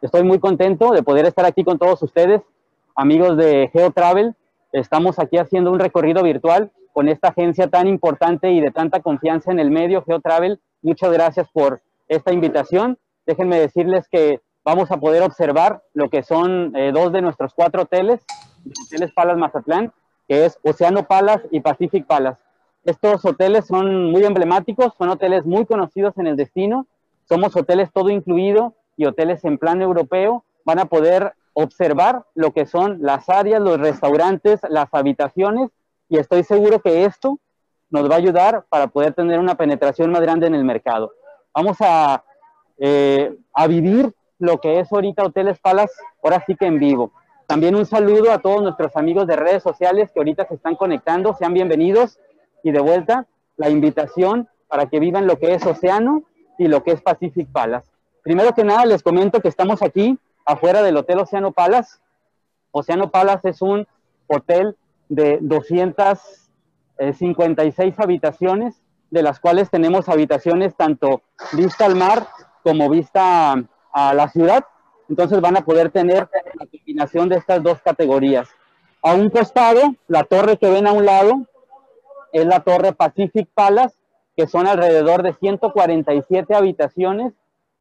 Estoy muy contento de poder estar aquí con todos ustedes, amigos de GeoTravel. Estamos aquí haciendo un recorrido virtual con esta agencia tan importante y de tanta confianza en el medio, GeoTravel. Muchas gracias por esta invitación. Déjenme decirles que vamos a poder observar lo que son eh, dos de nuestros cuatro hoteles, Hoteles Palas Mazatlán, que es Oceano Palas y Pacific Palas. Estos hoteles son muy emblemáticos, son hoteles muy conocidos en el destino. Somos hoteles todo incluido y hoteles en plan europeo. Van a poder observar lo que son las áreas, los restaurantes, las habitaciones y estoy seguro que esto nos va a ayudar para poder tener una penetración más grande en el mercado. Vamos a, eh, a vivir lo que es ahorita Hoteles Palas, ahora sí que en vivo. También un saludo a todos nuestros amigos de redes sociales que ahorita se están conectando, sean bienvenidos y de vuelta la invitación para que vivan lo que es Océano y lo que es Pacific Palace. Primero que nada les comento que estamos aquí afuera del Hotel Océano Palace. Océano Palace es un hotel de 256 habitaciones, de las cuales tenemos habitaciones tanto vista al mar como vista a la ciudad. Entonces van a poder tener la combinación de estas dos categorías. A un costado, la torre que ven a un lado es la torre Pacific Palace, que son alrededor de 147 habitaciones.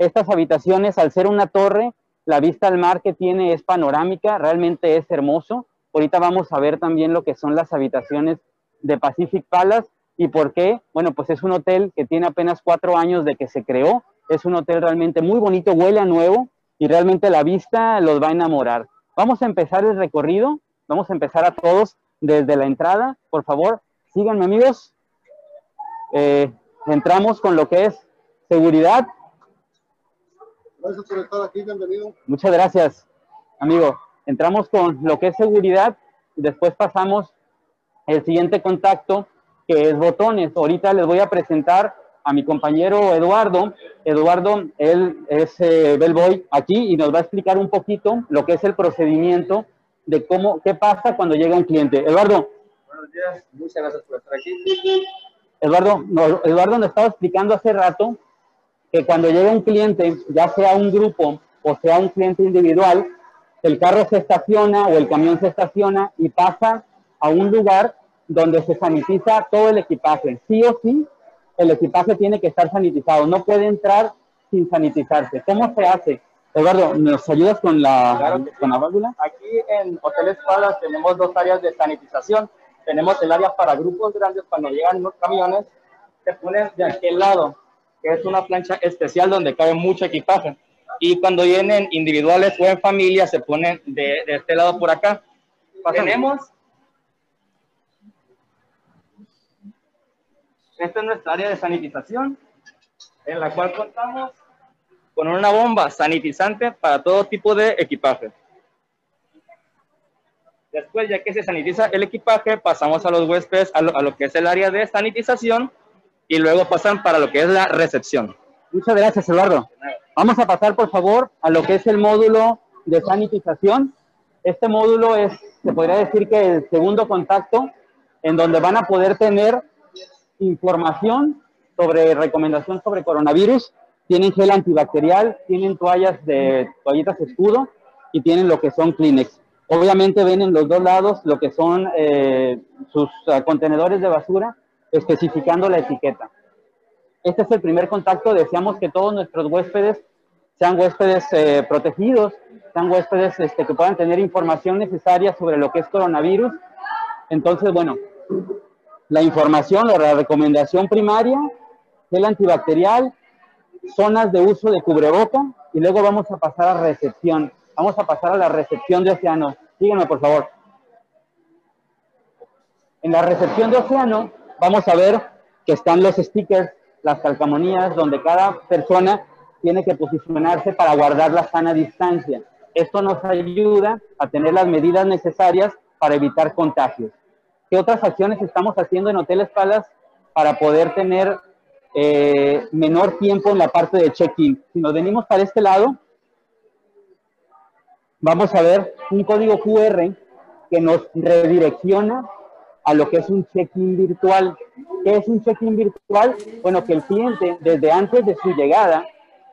Estas habitaciones, al ser una torre, la vista al mar que tiene es panorámica, realmente es hermoso. Ahorita vamos a ver también lo que son las habitaciones de Pacific Palace y por qué. Bueno, pues es un hotel que tiene apenas cuatro años de que se creó. Es un hotel realmente muy bonito, huele a nuevo y realmente la vista los va a enamorar. Vamos a empezar el recorrido. Vamos a empezar a todos desde la entrada. Por favor, síganme amigos. Eh, entramos con lo que es seguridad. Gracias por estar aquí, bienvenido. Muchas gracias, amigo. Entramos con lo que es seguridad y después pasamos el siguiente contacto, que es botones. Ahorita les voy a presentar a mi compañero Eduardo. Eduardo, él es eh, bellboy aquí y nos va a explicar un poquito lo que es el procedimiento de cómo, qué pasa cuando llega un cliente. Eduardo, buenos días, muchas gracias por estar aquí. Eduardo, Eduardo nos estaba explicando hace rato que cuando llega un cliente, ya sea un grupo o sea un cliente individual, el carro se estaciona o el camión se estaciona y pasa a un lugar donde se sanitiza todo el equipaje. Sí o sí, el equipaje tiene que estar sanitizado, no puede entrar sin sanitizarse. ¿Cómo se hace? Eduardo, ¿nos ayudas con la, con la válvula? Aquí en Hoteles Palas tenemos dos áreas de sanitización tenemos el área para grupos grandes, cuando llegan los camiones, se ponen de aquel lado, que es una plancha especial donde cabe mucho equipaje. Y cuando vienen individuales o en familia, se ponen de, de este lado por acá. Tenemos Esta es nuestra área de sanitización, en la cual contamos con una bomba sanitizante para todo tipo de equipaje. Después, ya que se sanitiza el equipaje, pasamos a los huéspedes a lo, que es el área de sanitización y luego pasan para lo que es la recepción. Muchas gracias, Eduardo. Vamos a pasar, por favor, a lo que es el módulo de sanitización. Este módulo es, se podría decir que el segundo contacto, en donde van a poder tener información sobre recomendación sobre coronavirus. Tienen gel antibacterial, tienen toallas de toallitas escudo y tienen lo que son Kleenex. Obviamente ven en los dos lados lo que son eh, sus uh, contenedores de basura, especificando la etiqueta. Este es el primer contacto. Deseamos que todos nuestros huéspedes sean huéspedes eh, protegidos, sean huéspedes este, que puedan tener información necesaria sobre lo que es coronavirus. Entonces, bueno, la información la recomendación primaria, el antibacterial, zonas de uso de cubreboca y luego vamos a pasar a recepción. Vamos a pasar a la recepción de océano. Sígueme, por favor. En la recepción de océano vamos a ver que están los stickers, las calcamonías, donde cada persona tiene que posicionarse para guardar la sana distancia. Esto nos ayuda a tener las medidas necesarias para evitar contagios. ¿Qué otras acciones estamos haciendo en Hoteles Palas para poder tener eh, menor tiempo en la parte de check-in? Si nos venimos para este lado, vamos a ver un código QR que nos redirecciona a lo que es un check-in virtual. ¿Qué es un check-in virtual? Bueno, que el cliente desde antes de su llegada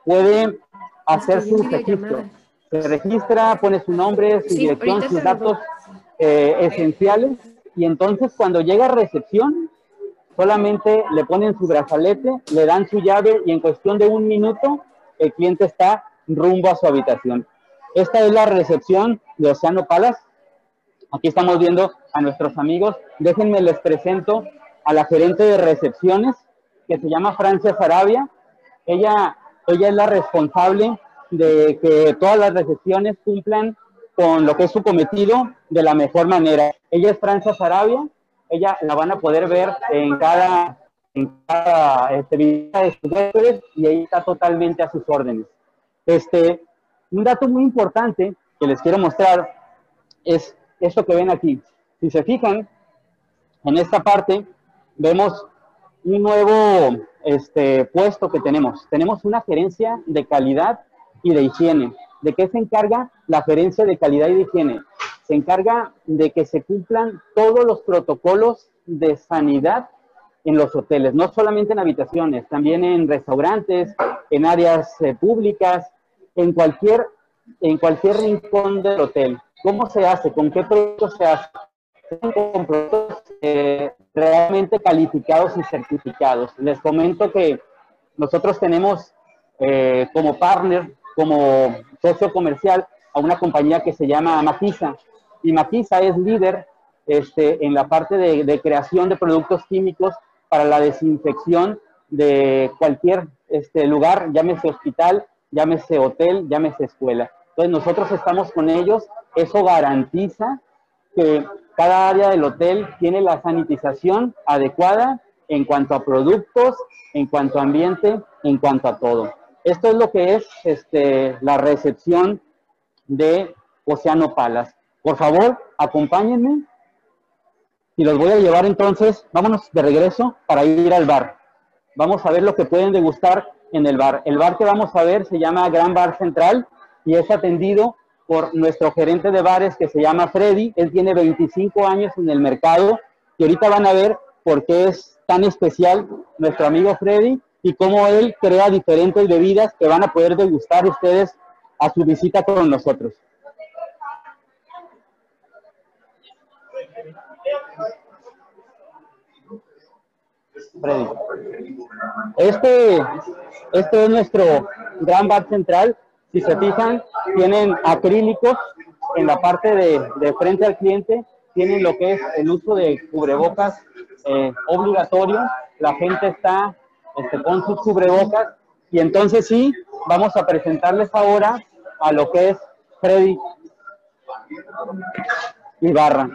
puede hacer su registro. Se registra, pone su nombre, su dirección, sus datos eh, esenciales y entonces cuando llega a recepción solamente le ponen su brazalete, le dan su llave y en cuestión de un minuto el cliente está rumbo a su habitación. Esta es la recepción de Oceano Palace. Aquí estamos viendo a nuestros amigos. Déjenme les presento a la gerente de recepciones que se llama Francia Sarabia. Ella, ella es la responsable de que todas las recepciones cumplan con lo que es su cometido de la mejor manera. Ella es Francia Sarabia, ella la van a poder ver en cada, en cada este, visita de sus y ahí está totalmente a sus órdenes. Este, un dato muy importante que les quiero mostrar es esto que ven aquí. Si se fijan, en esta parte vemos un nuevo este, puesto que tenemos. Tenemos una gerencia de calidad y de higiene. ¿De qué se encarga la gerencia de calidad y de higiene? Se encarga de que se cumplan todos los protocolos de sanidad en los hoteles, no solamente en habitaciones, también en restaurantes, en áreas eh, públicas, en cualquier, en cualquier rincón del hotel. ¿Cómo se hace? ¿Con qué productos se hace? Con productos eh, realmente calificados y certificados. Les comento que nosotros tenemos eh, como partner como socio comercial a una compañía que se llama Maquisa. Y Maquisa es líder este, en la parte de, creación de productos químicos para la desinfección de cualquier este, lugar, llámese hospital, llámese hotel, llámese escuela. Entonces nosotros estamos con ellos, eso garantiza que cada área del hotel tiene la sanitización adecuada en cuanto a productos, en cuanto a ambiente, en cuanto a todo. Esto es lo que es este, la recepción de Océano Palas. Por favor, acompáñenme y los voy a llevar entonces, vámonos de regreso para ir al bar. Vamos a ver lo que pueden degustar en el bar. El bar que vamos a ver se llama Gran Bar Central y es atendido por nuestro gerente de bares que se llama Freddy. Él tiene 25 años en el mercado y ahorita van a ver por qué es tan especial nuestro amigo Freddy y cómo él crea diferentes bebidas que van a poder degustar ustedes a su visita con nosotros. Freddy. Este, este es nuestro gran bar central. Si se fijan, tienen acrílicos en la parte de, frente al cliente, tienen lo que es el uso de cubrebocas eh, obligatorio. La gente está este, con sus cubrebocas. Y entonces sí, vamos a presentarles ahora a lo que es Freddy Ibarra.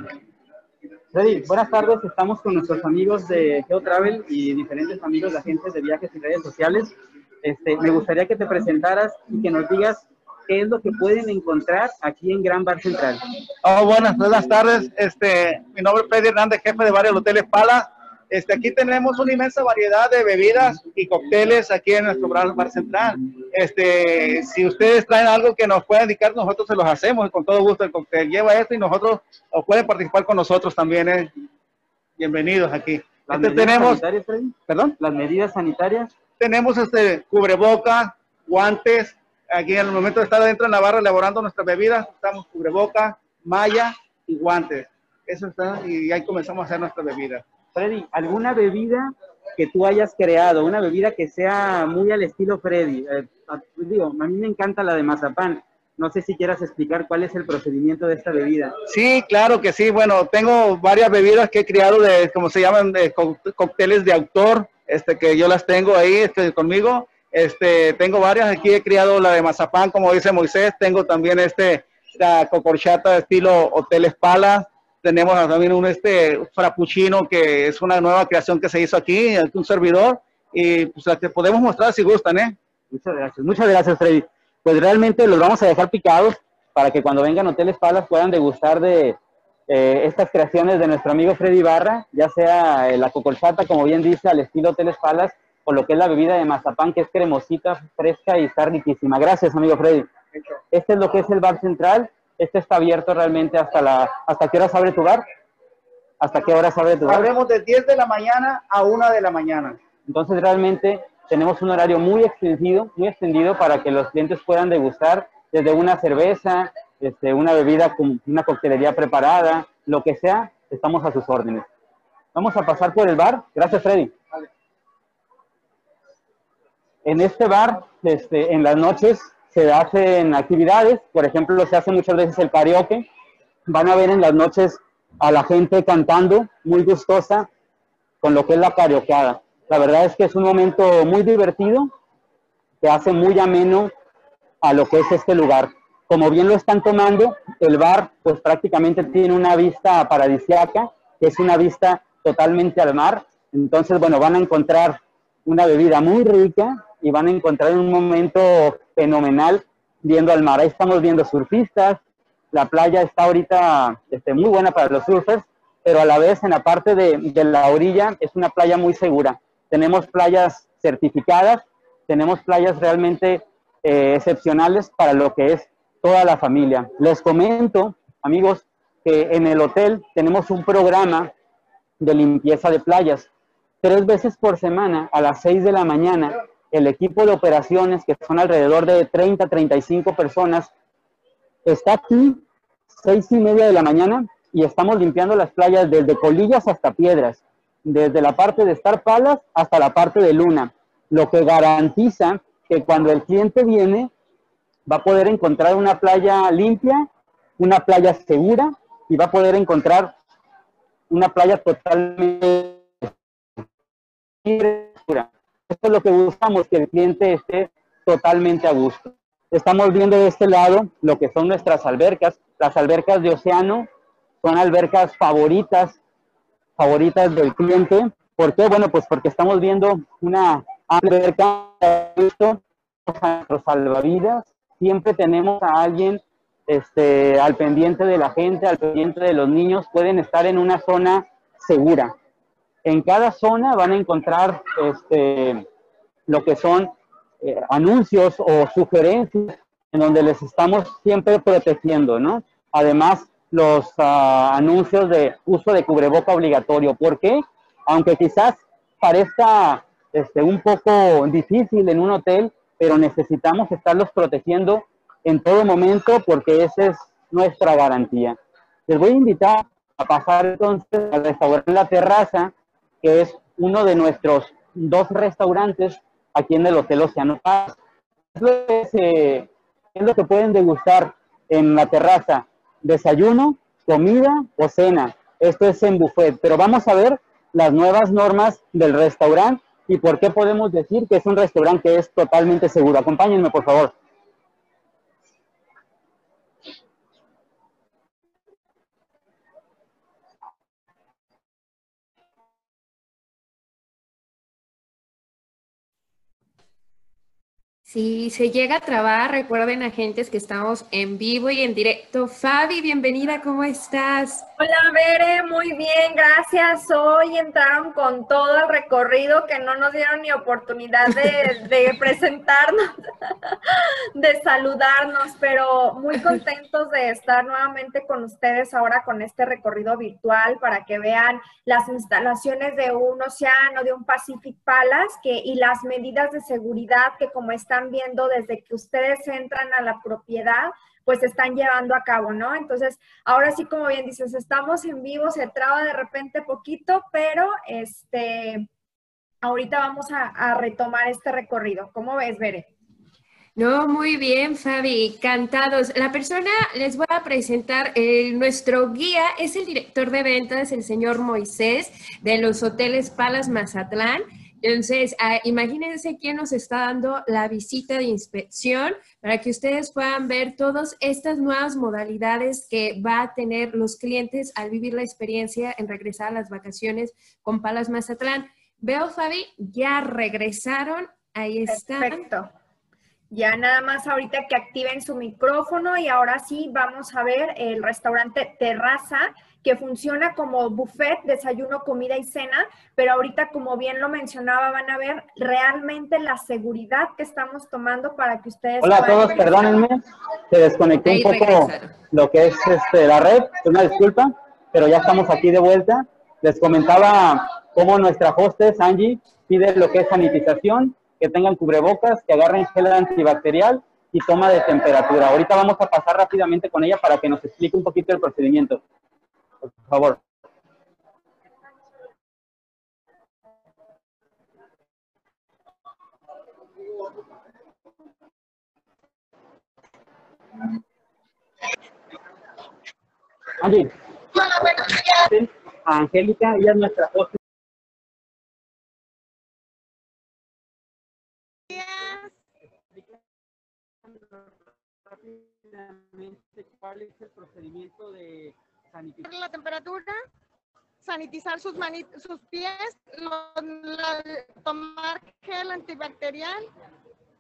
Freddy, buenas tardes. Estamos con nuestros amigos de GeoTravel y diferentes amigos de agentes de viajes y redes sociales. Este, me gustaría que te presentaras y que nos digas qué es lo que pueden encontrar aquí en Gran Bar Central. Oh, buenas, buenas tardes. Este, mi nombre es Freddy Hernández, jefe de varios hoteles Pala. Este, aquí tenemos una inmensa variedad de bebidas y cócteles aquí en nuestro bar central. Este, si ustedes traen algo que nos pueda indicar, nosotros se los hacemos con todo gusto el cóctel. Lleva esto y nosotros o pueden participar con nosotros también. ¿eh? Bienvenidos aquí. Las este, tenemos, ¿Perdón? Las medidas sanitarias. Tenemos este cubreboca, guantes. Aquí en el momento de estar dentro en la barra elaborando nuestras bebidas, estamos cubreboca, malla y guantes. Eso está, y ahí comenzamos a hacer nuestra bebida. Freddy, ¿alguna bebida que tú hayas creado, una bebida que sea muy al estilo Freddy? Eh, digo, a mí me encanta la de mazapán. No sé si quieras explicar cuál es el procedimiento de esta bebida. Sí, claro que sí. Bueno, tengo varias bebidas que he creado de, como se llaman, de cócteles de autor, este, que yo las tengo ahí este, conmigo. Este, tengo varias. Aquí he creado la de mazapán, como dice Moisés. Tengo también este, la cocorchata de estilo Hotel Espala tenemos también un este frappuccino que es una nueva creación que se hizo aquí, un servidor, y pues la que podemos mostrar si gustan, ¿eh? Muchas gracias, muchas gracias Freddy. Pues realmente los vamos a dejar picados para que cuando vengan Hoteles Palas puedan degustar de eh, estas creaciones de nuestro amigo Freddy Barra, ya sea la cocolchata, como bien dice, al estilo Hoteles Palas, o lo que es la bebida de mazapán, que es cremosita, fresca y está riquísima. Gracias, amigo Freddy. Este es lo que es el bar central. Este está abierto realmente hasta la... ¿Hasta qué hora abre tu bar? ¿Hasta qué hora abre tu bar? Abrimos de 10 de la mañana a 1 de la mañana. Entonces realmente tenemos un horario muy extendido, muy extendido para que los clientes puedan degustar desde una cerveza, este, una bebida con una coctelería preparada, lo que sea, estamos a sus órdenes. Vamos a pasar por el bar. Gracias, Freddy. En este bar, este, en las noches, se hacen actividades. Por ejemplo, se hace muchas veces el karaoke. Van a ver en las noches a la gente cantando, muy gustosa, con lo que es la karaokeada. La verdad es que es un momento muy divertido, que hace muy ameno a lo que es este lugar. Como bien lo están tomando, el bar pues prácticamente tiene una vista paradisiaca, que es una vista totalmente al mar. Entonces, bueno, van a encontrar una bebida muy rica y van a encontrar un momento fenomenal viendo al mar. Ahí estamos viendo surfistas, la playa está ahorita este, muy buena para los surfers, pero a la vez en la parte de, de la orilla es una playa muy segura. Tenemos playas certificadas, tenemos playas realmente eh, excepcionales para lo que es toda la familia. Les comento, amigos, que en el hotel tenemos un programa de limpieza de playas. Tres veces por semana, a las seis de la mañana, el equipo de operaciones, que son alrededor de 30, 35 personas, está aquí seis y media de la mañana y estamos limpiando las playas desde colillas hasta piedras, desde la parte de Star Palas hasta la parte de Luna, lo que garantiza que cuando el cliente viene va a poder encontrar una playa limpia, una playa segura y va a poder encontrar una playa totalmente segura. Esto es lo que buscamos, que el cliente esté totalmente a gusto. Estamos viendo de este lado lo que son nuestras albercas. Las albercas de océano son albercas favoritas, favoritas del cliente. ¿Por qué? Bueno, pues porque estamos viendo una alberca, nuestros salvavidas. Siempre tenemos a alguien este, al pendiente de la gente, al pendiente de los niños. Pueden estar en una zona segura. En cada zona van a encontrar este, lo que son eh, anuncios o sugerencias en donde les estamos siempre protegiendo, ¿no? Además, los ah, anuncios de uso de cubreboca obligatorio. ¿Por qué? Aunque quizás parezca este, un poco difícil en un hotel, pero necesitamos estarlos protegiendo en todo momento porque esa es nuestra garantía. Les voy a invitar a pasar entonces al restaurante La Terraza, que es uno de nuestros dos restaurantes aquí en el Hotel Océano Paz. ¿Qué es lo que pueden degustar en la terraza? Desayuno, comida o cena. Esto es en buffet, pero vamos a ver las nuevas normas del restaurante y por qué podemos decir que es un restaurante que es totalmente seguro. Acompáñenme, por favor. Si se llega a trabar, recuerden agentes que estamos en vivo y en directo. Fabi, bienvenida, ¿cómo estás? Hola, Bere, muy bien, gracias. Hoy entraron con todo el recorrido que no nos dieron ni oportunidad de, de presentarnos, de saludarnos, pero muy contentos de estar nuevamente con ustedes ahora con este recorrido virtual para que vean las instalaciones de un océano, de un Pacific Palace que, y las medidas de seguridad que como están viendo desde que ustedes entran a la propiedad, pues están llevando a cabo, ¿no? Entonces, ahora sí, como bien dices, estamos en vivo, se traba de repente poquito, pero este, ahorita vamos a, retomar este recorrido. ¿Cómo ves, Bere? No, muy bien, Fabi, encantados. La persona, les voy a presentar, eh, nuestro guía es el director de ventas, el señor Moisés, de los hoteles Palas Mazatlán. Entonces, ah, imagínense quién nos está dando la visita de inspección para que ustedes puedan ver todas estas nuevas modalidades que va a tener los clientes al vivir la experiencia en regresar a las vacaciones con Palas Mazatlán. Veo, Fabi, ya regresaron. Ahí están. Perfecto. Ya nada más ahorita que activen su micrófono y ahora sí vamos a ver el restaurante Terraza que funciona como buffet, desayuno, comida y cena, pero ahorita, como bien lo mencionaba, van a ver realmente la seguridad que estamos tomando para que ustedes... Hola a todos, perdónenme, se desconectó un poco lo que es este, la red, una disculpa, pero ya estamos aquí de vuelta. Les comentaba cómo nuestra hostess, Angie, pide lo que es sanitización, que tengan cubrebocas, que agarren gel antibacterial y toma de temperatura. Ahorita vamos a pasar rápidamente con ella para que nos explique un poquito el procedimiento. Por favor. Angie. Angélica, ella es nuestra host. ¿Cuál es el procedimiento de sanitización? la temperatura, sanitizar sus, sus pies, lo- la- tomar gel antibacterial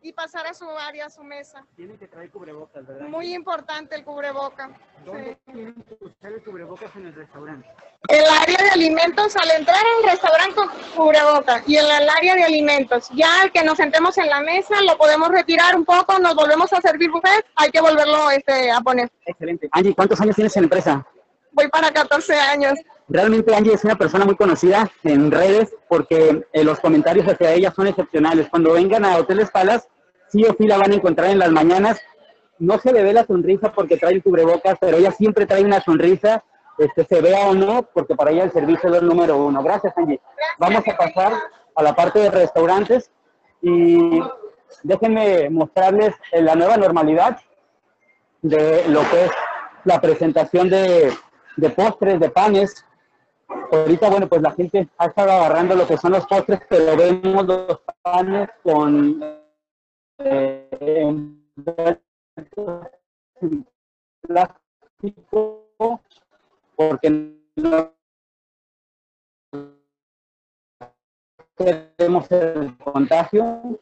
y pasar a su área, a su mesa. Tienen que traer cubrebocas, ¿verdad? Muy importante el cubreboca. ¿Dónde Sí. tienen que usar el cubrebocas en el restaurante? El área de alimentos, al entrar al restaurante con cubreboca y en el área de alimentos, ya al que nos sentemos en la mesa, lo podemos retirar un poco, nos volvemos a servir buffet, hay que volverlo este, a poner. Excelente. Angie, ¿cuántos años tienes en la empresa? Voy para 14 años. Realmente Angie es una persona muy conocida en redes porque eh, los comentarios hacia ella son excepcionales. Cuando vengan a Hoteles Palas, sí o sí la van a encontrar en las mañanas. No se le ve la sonrisa porque trae el cubrebocas, pero ella siempre trae una sonrisa, este, se vea o no, porque para ella el servicio es el número uno. Gracias, Angie. Vamos a pasar a la parte de restaurantes y déjenme mostrarles eh, la nueva normalidad de lo que es la presentación de, de postres, de panes. Ahorita, bueno, pues la gente ha estado agarrando lo que son los postres, pero vemos los panes con eh, plástico, porque no queremos el contagio.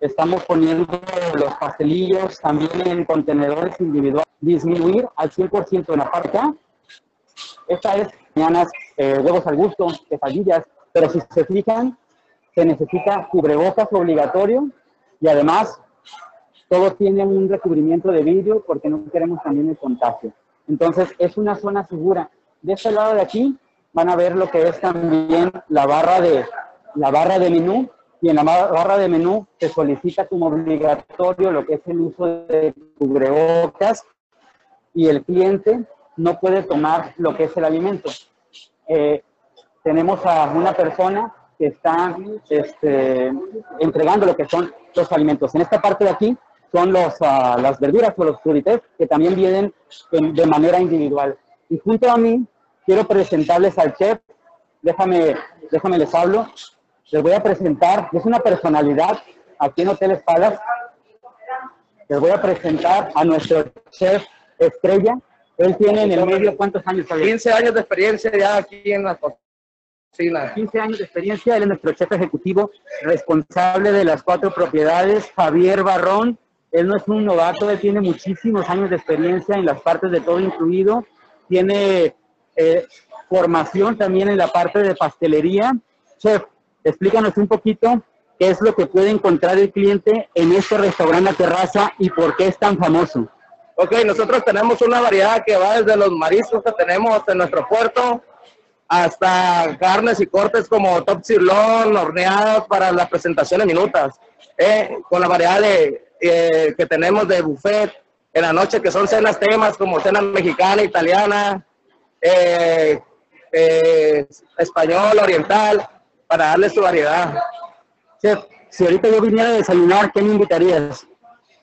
Estamos poniendo los pastelillos también en contenedores individuales. Disminuir al 100% en la parte. Esta es mañanas eh, huevos al gusto, quesadillas, pero si se fijan, se necesita cubrebocas obligatorio y además todos tienen un recubrimiento de vidrio porque no queremos también el contagio. Entonces es una zona segura. De este lado de aquí van a ver lo que es también la barra de, la barra de menú y en la ba- barra de menú se solicita como obligatorio lo que es el uso de cubrebocas y el cliente no puede tomar lo que es el alimento. Eh, tenemos a una persona que está este, entregando lo que son los alimentos. En esta parte de aquí son los, ah, las verduras o los frutés que también vienen en- de manera individual. Y junto a mí quiero presentarles al chef. Déjame, déjame les hablo. Les voy a presentar, es una personalidad aquí en Hotel Espadas. Les voy a presentar a nuestro chef estrella. Él tiene en el medio, ¿cuántos años? Javier? 15 años de experiencia ya aquí en la cocina. 15 años de experiencia, él es nuestro chef ejecutivo, responsable de las cuatro propiedades, Javier Barrón. Él no es un novato, él tiene muchísimos años de experiencia en las partes de todo incluido. Tiene eh, formación también en la parte de pastelería. Chef, explícanos un poquito qué es lo que puede encontrar el cliente en este restaurante La Terraza y por qué es tan famoso. Ok, nosotros tenemos una variedad que va desde los mariscos que tenemos en nuestro puerto hasta carnes y cortes como top sirloin, horneados para las presentaciones minutas, eh, con la variedad de, eh, que tenemos de buffet en la noche, que son cenas temas como cena mexicana, italiana, eh, eh, español, oriental, para darle su variedad. Chef, si ahorita yo viniera a desayunar, ¿qué me invitarías?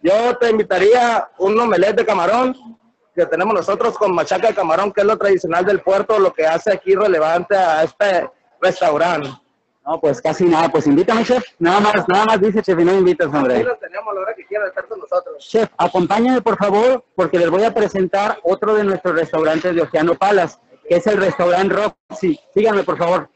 Yo te invitaría un omelette de camarón que tenemos nosotros con machaca de camarón, que es lo tradicional del puerto, lo que hace aquí relevante a este restaurante. No, pues casi nada. Pues invítame, chef. Nada más, nada más dice chef y no invitas, Aquí hombre. lo tenemos a la hora que quiera estar con nosotros. Chef, acompáñame, por favor, porque les voy a presentar otro de nuestros restaurantes de Oceano Palas, que es el restaurante Roxy. Síganme, por favor.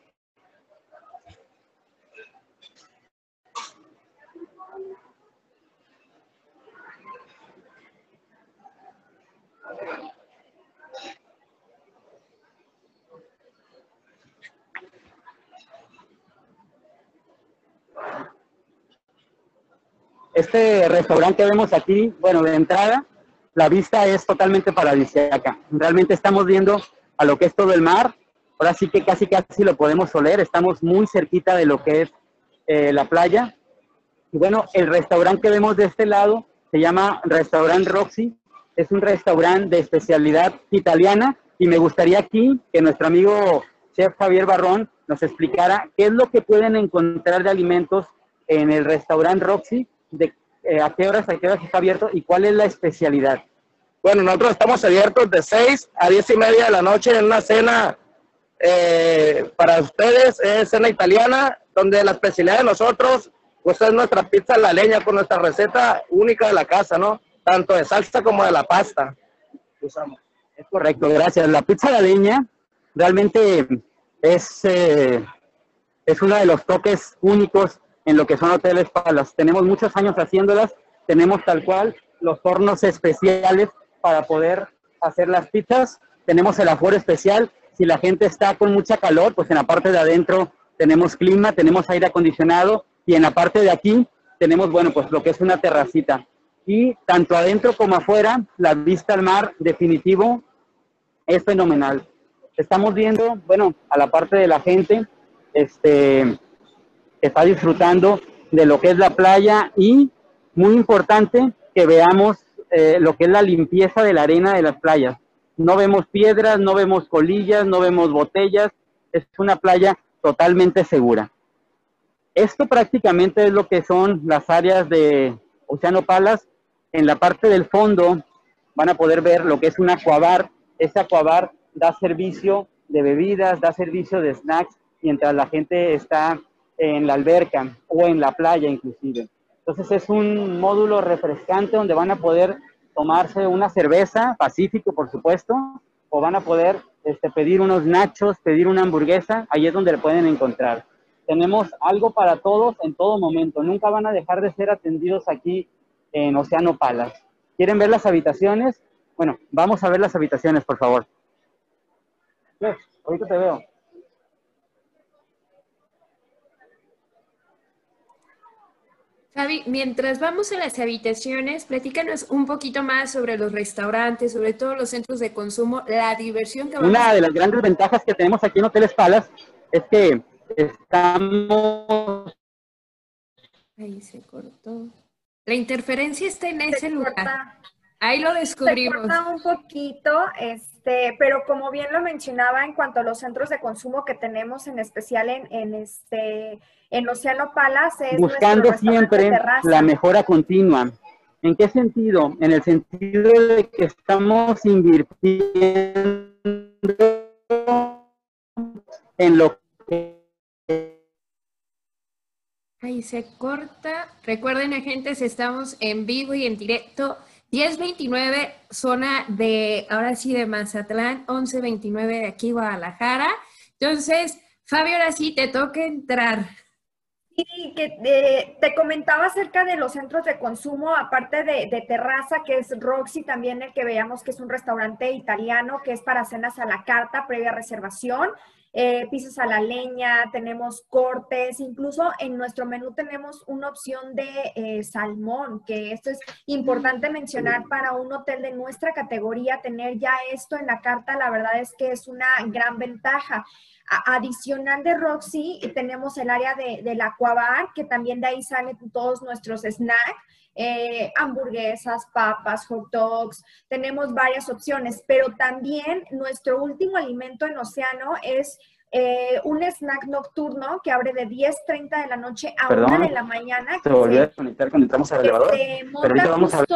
Este restaurante que vemos aquí, bueno, de entrada, la vista es totalmente paradisíaca. Realmente estamos viendo a lo que es todo el mar. Ahora sí que casi casi lo podemos oler. Estamos muy cerquita de lo que es eh, la playa. Y bueno, el restaurante que vemos de este lado se llama Restaurant Roxy. Es un restaurante de especialidad italiana y me gustaría aquí que nuestro amigo chef Javier Barrón nos explicara qué es lo que pueden encontrar de alimentos en el restaurante Roxy, de eh, a qué horas a qué horas está abierto y cuál es la especialidad. Bueno, nosotros estamos abiertos de 6 a 10 y media de la noche en una cena eh, para ustedes, es cena italiana, donde la especialidad de nosotros pues es nuestra pizza la leña con nuestra receta única de la casa, ¿no? Tanto de salsa como de la pasta usamos. Es correcto, gracias. La pizza la leña realmente es, eh, es uno de los toques únicos en lo que son hoteles palas. Tenemos muchos años haciéndolas, tenemos tal cual los hornos especiales para poder hacer las pizzas, tenemos el aforo especial, si la gente está con mucha calor, pues en la parte de adentro tenemos clima, tenemos aire acondicionado y en la parte de aquí tenemos, bueno, pues lo que es una terracita. Y tanto adentro como afuera, la vista al mar definitivo es fenomenal. Estamos viendo, bueno, a la parte de la gente, este, está disfrutando de lo que es la playa y muy importante que veamos eh, lo que es la limpieza de la arena de las playas. No vemos piedras, no vemos colillas, no vemos botellas, es una playa totalmente segura. Esto prácticamente es lo que son las áreas de Océano Palas. En la parte del fondo van a poder ver lo que es un acuabar. Ese acuabar da servicio de bebidas, da servicio de snacks mientras la gente está en la alberca o en la playa inclusive. Entonces es un módulo refrescante donde van a poder tomarse una cerveza, pacífico por supuesto, o van a poder este, pedir unos nachos, pedir una hamburguesa, ahí es donde le pueden encontrar. Tenemos algo para todos en todo momento, nunca van a dejar de ser atendidos aquí en Océano Palas. ¿Quieren ver las habitaciones? Bueno, vamos a ver las habitaciones, por favor. ahorita te veo. Fabi, mientras vamos a las habitaciones, platícanos un poquito más sobre los restaurantes, sobre todos los centros de consumo, la diversión que Una de las grandes ventajas que tenemos aquí en Hoteles Palas es que estamos... Ahí se cortó. La interferencia está en ese lugar. Ahí lo descubrimos. Se corta un poquito, este, pero como bien lo mencionaba en cuanto a los centros de consumo que tenemos, en especial en, en este en Océano Palace es buscando siempre la mejora continua. ¿En qué sentido? En el sentido de que estamos invirtiendo en lo que... Ahí se corta. Recuerden, agentes, estamos en vivo y en directo. 1029, zona de, ahora sí, de Mazatlán, 1129 de aquí, Guadalajara. Entonces, Fabio, ahora sí te toca entrar. Sí, que eh, te comentaba acerca de los centros de consumo, aparte de, Terraza, que es Roxy, también el que veamos que es un restaurante italiano, que es para cenas a la carta, previa reservación, eh, pisos a la leña, tenemos cortes, incluso en nuestro menú tenemos una opción de eh, salmón, que esto es importante mencionar para un hotel de nuestra categoría, tener ya esto en la carta, la verdad es que es una gran ventaja adicional de Roxy, tenemos el área de, del Aquabar, que también de ahí salen todos nuestros snacks. Eh, hamburguesas, papas, hot dogs, tenemos varias opciones, pero también nuestro último alimento en Océano es eh, un snack nocturno que abre de 10.30 de la noche a 1 de la mañana. Se volvió a desconectar cuando entramos al elevador. Pero ahorita vamos a ver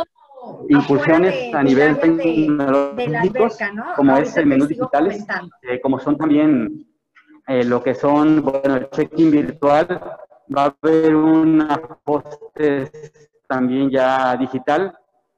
infusiones a nivel tecnológico, como es el menú digitales, eh, como son también eh, lo que son, bueno, el check-in virtual, va a haber una postes también ya digital.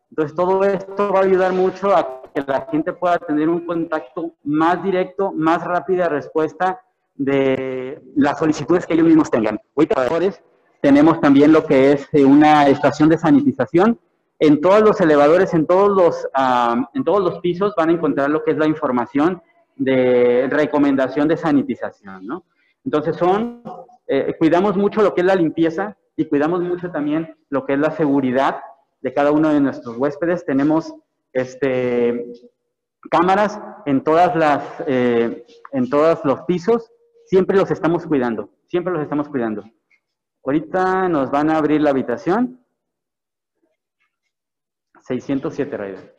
Entonces, todo esto va a ayudar mucho a que la gente pueda tener un contacto más directo, más rápida respuesta de las solicitudes que ellos mismos tengan. Hoy, trabajadores, tenemos también lo que es eh, una estación de sanitización. En todos los elevadores, en todos los, ah, en todos los pisos van a encontrar lo que es la información de recomendación de sanitización, ¿no? Entonces son, eh, cuidamos mucho lo que es la limpieza y cuidamos mucho también lo que es la seguridad de cada uno de nuestros huéspedes. Tenemos este, cámaras en todas las, eh, en todos los pisos, siempre los estamos cuidando, siempre los estamos cuidando. Ahorita nos van a abrir la habitación. 607, Raider.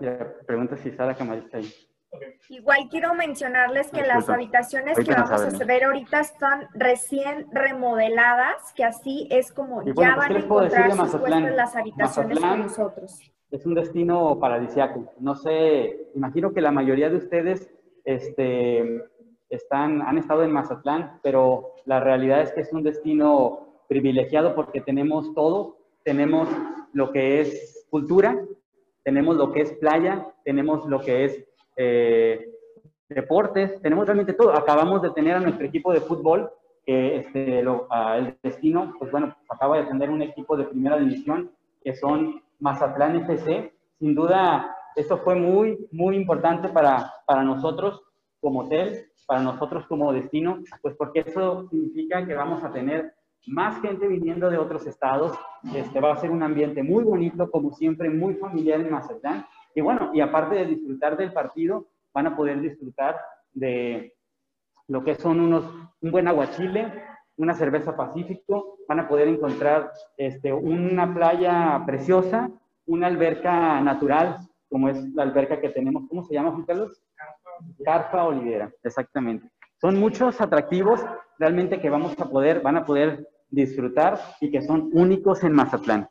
Ya, pregunta si la camarista ahí. Igual quiero mencionarles que Disculpa. las habitaciones Ahorita que vamos a ver ahorita están recién remodeladas, que así es como Y bueno, ya pues, van ¿qué a encontrar sus Mazatlán? las habitaciones Mazatlán, con nosotros. Es un destino paradisiaco. No sé, imagino que la mayoría de ustedes este, están, han estado en Mazatlán, pero la realidad es que es un destino privilegiado porque tenemos todo. Tenemos lo que es cultura, tenemos lo que es playa, tenemos lo que es eh, deportes, tenemos realmente todo. Acabamos de tener a nuestro equipo de fútbol, que este, lo- a el destino, pues bueno, acaba de tener un equipo de primera división, que son Mazatlán FC. Sin duda, esto fue muy, muy importante para, para nosotros como hotel, para nosotros como destino, pues porque eso significa que vamos a tener más gente viniendo de otros estados. Este va a ser un ambiente muy bonito, como siempre, muy familiar en Mazatlán. Y bueno, y aparte de disfrutar del partido, van a poder disfrutar de lo que son unos, un buen aguachile, una cerveza Pacífico, van a poder encontrar este, una playa preciosa, una alberca natural, como es la alberca que tenemos, ¿cómo se llama, Juan Carlos? Carpa Olivera, exactamente. Son muchos atractivos realmente que vamos a poder, van a poder disfrutar y que son únicos en Mazatlán.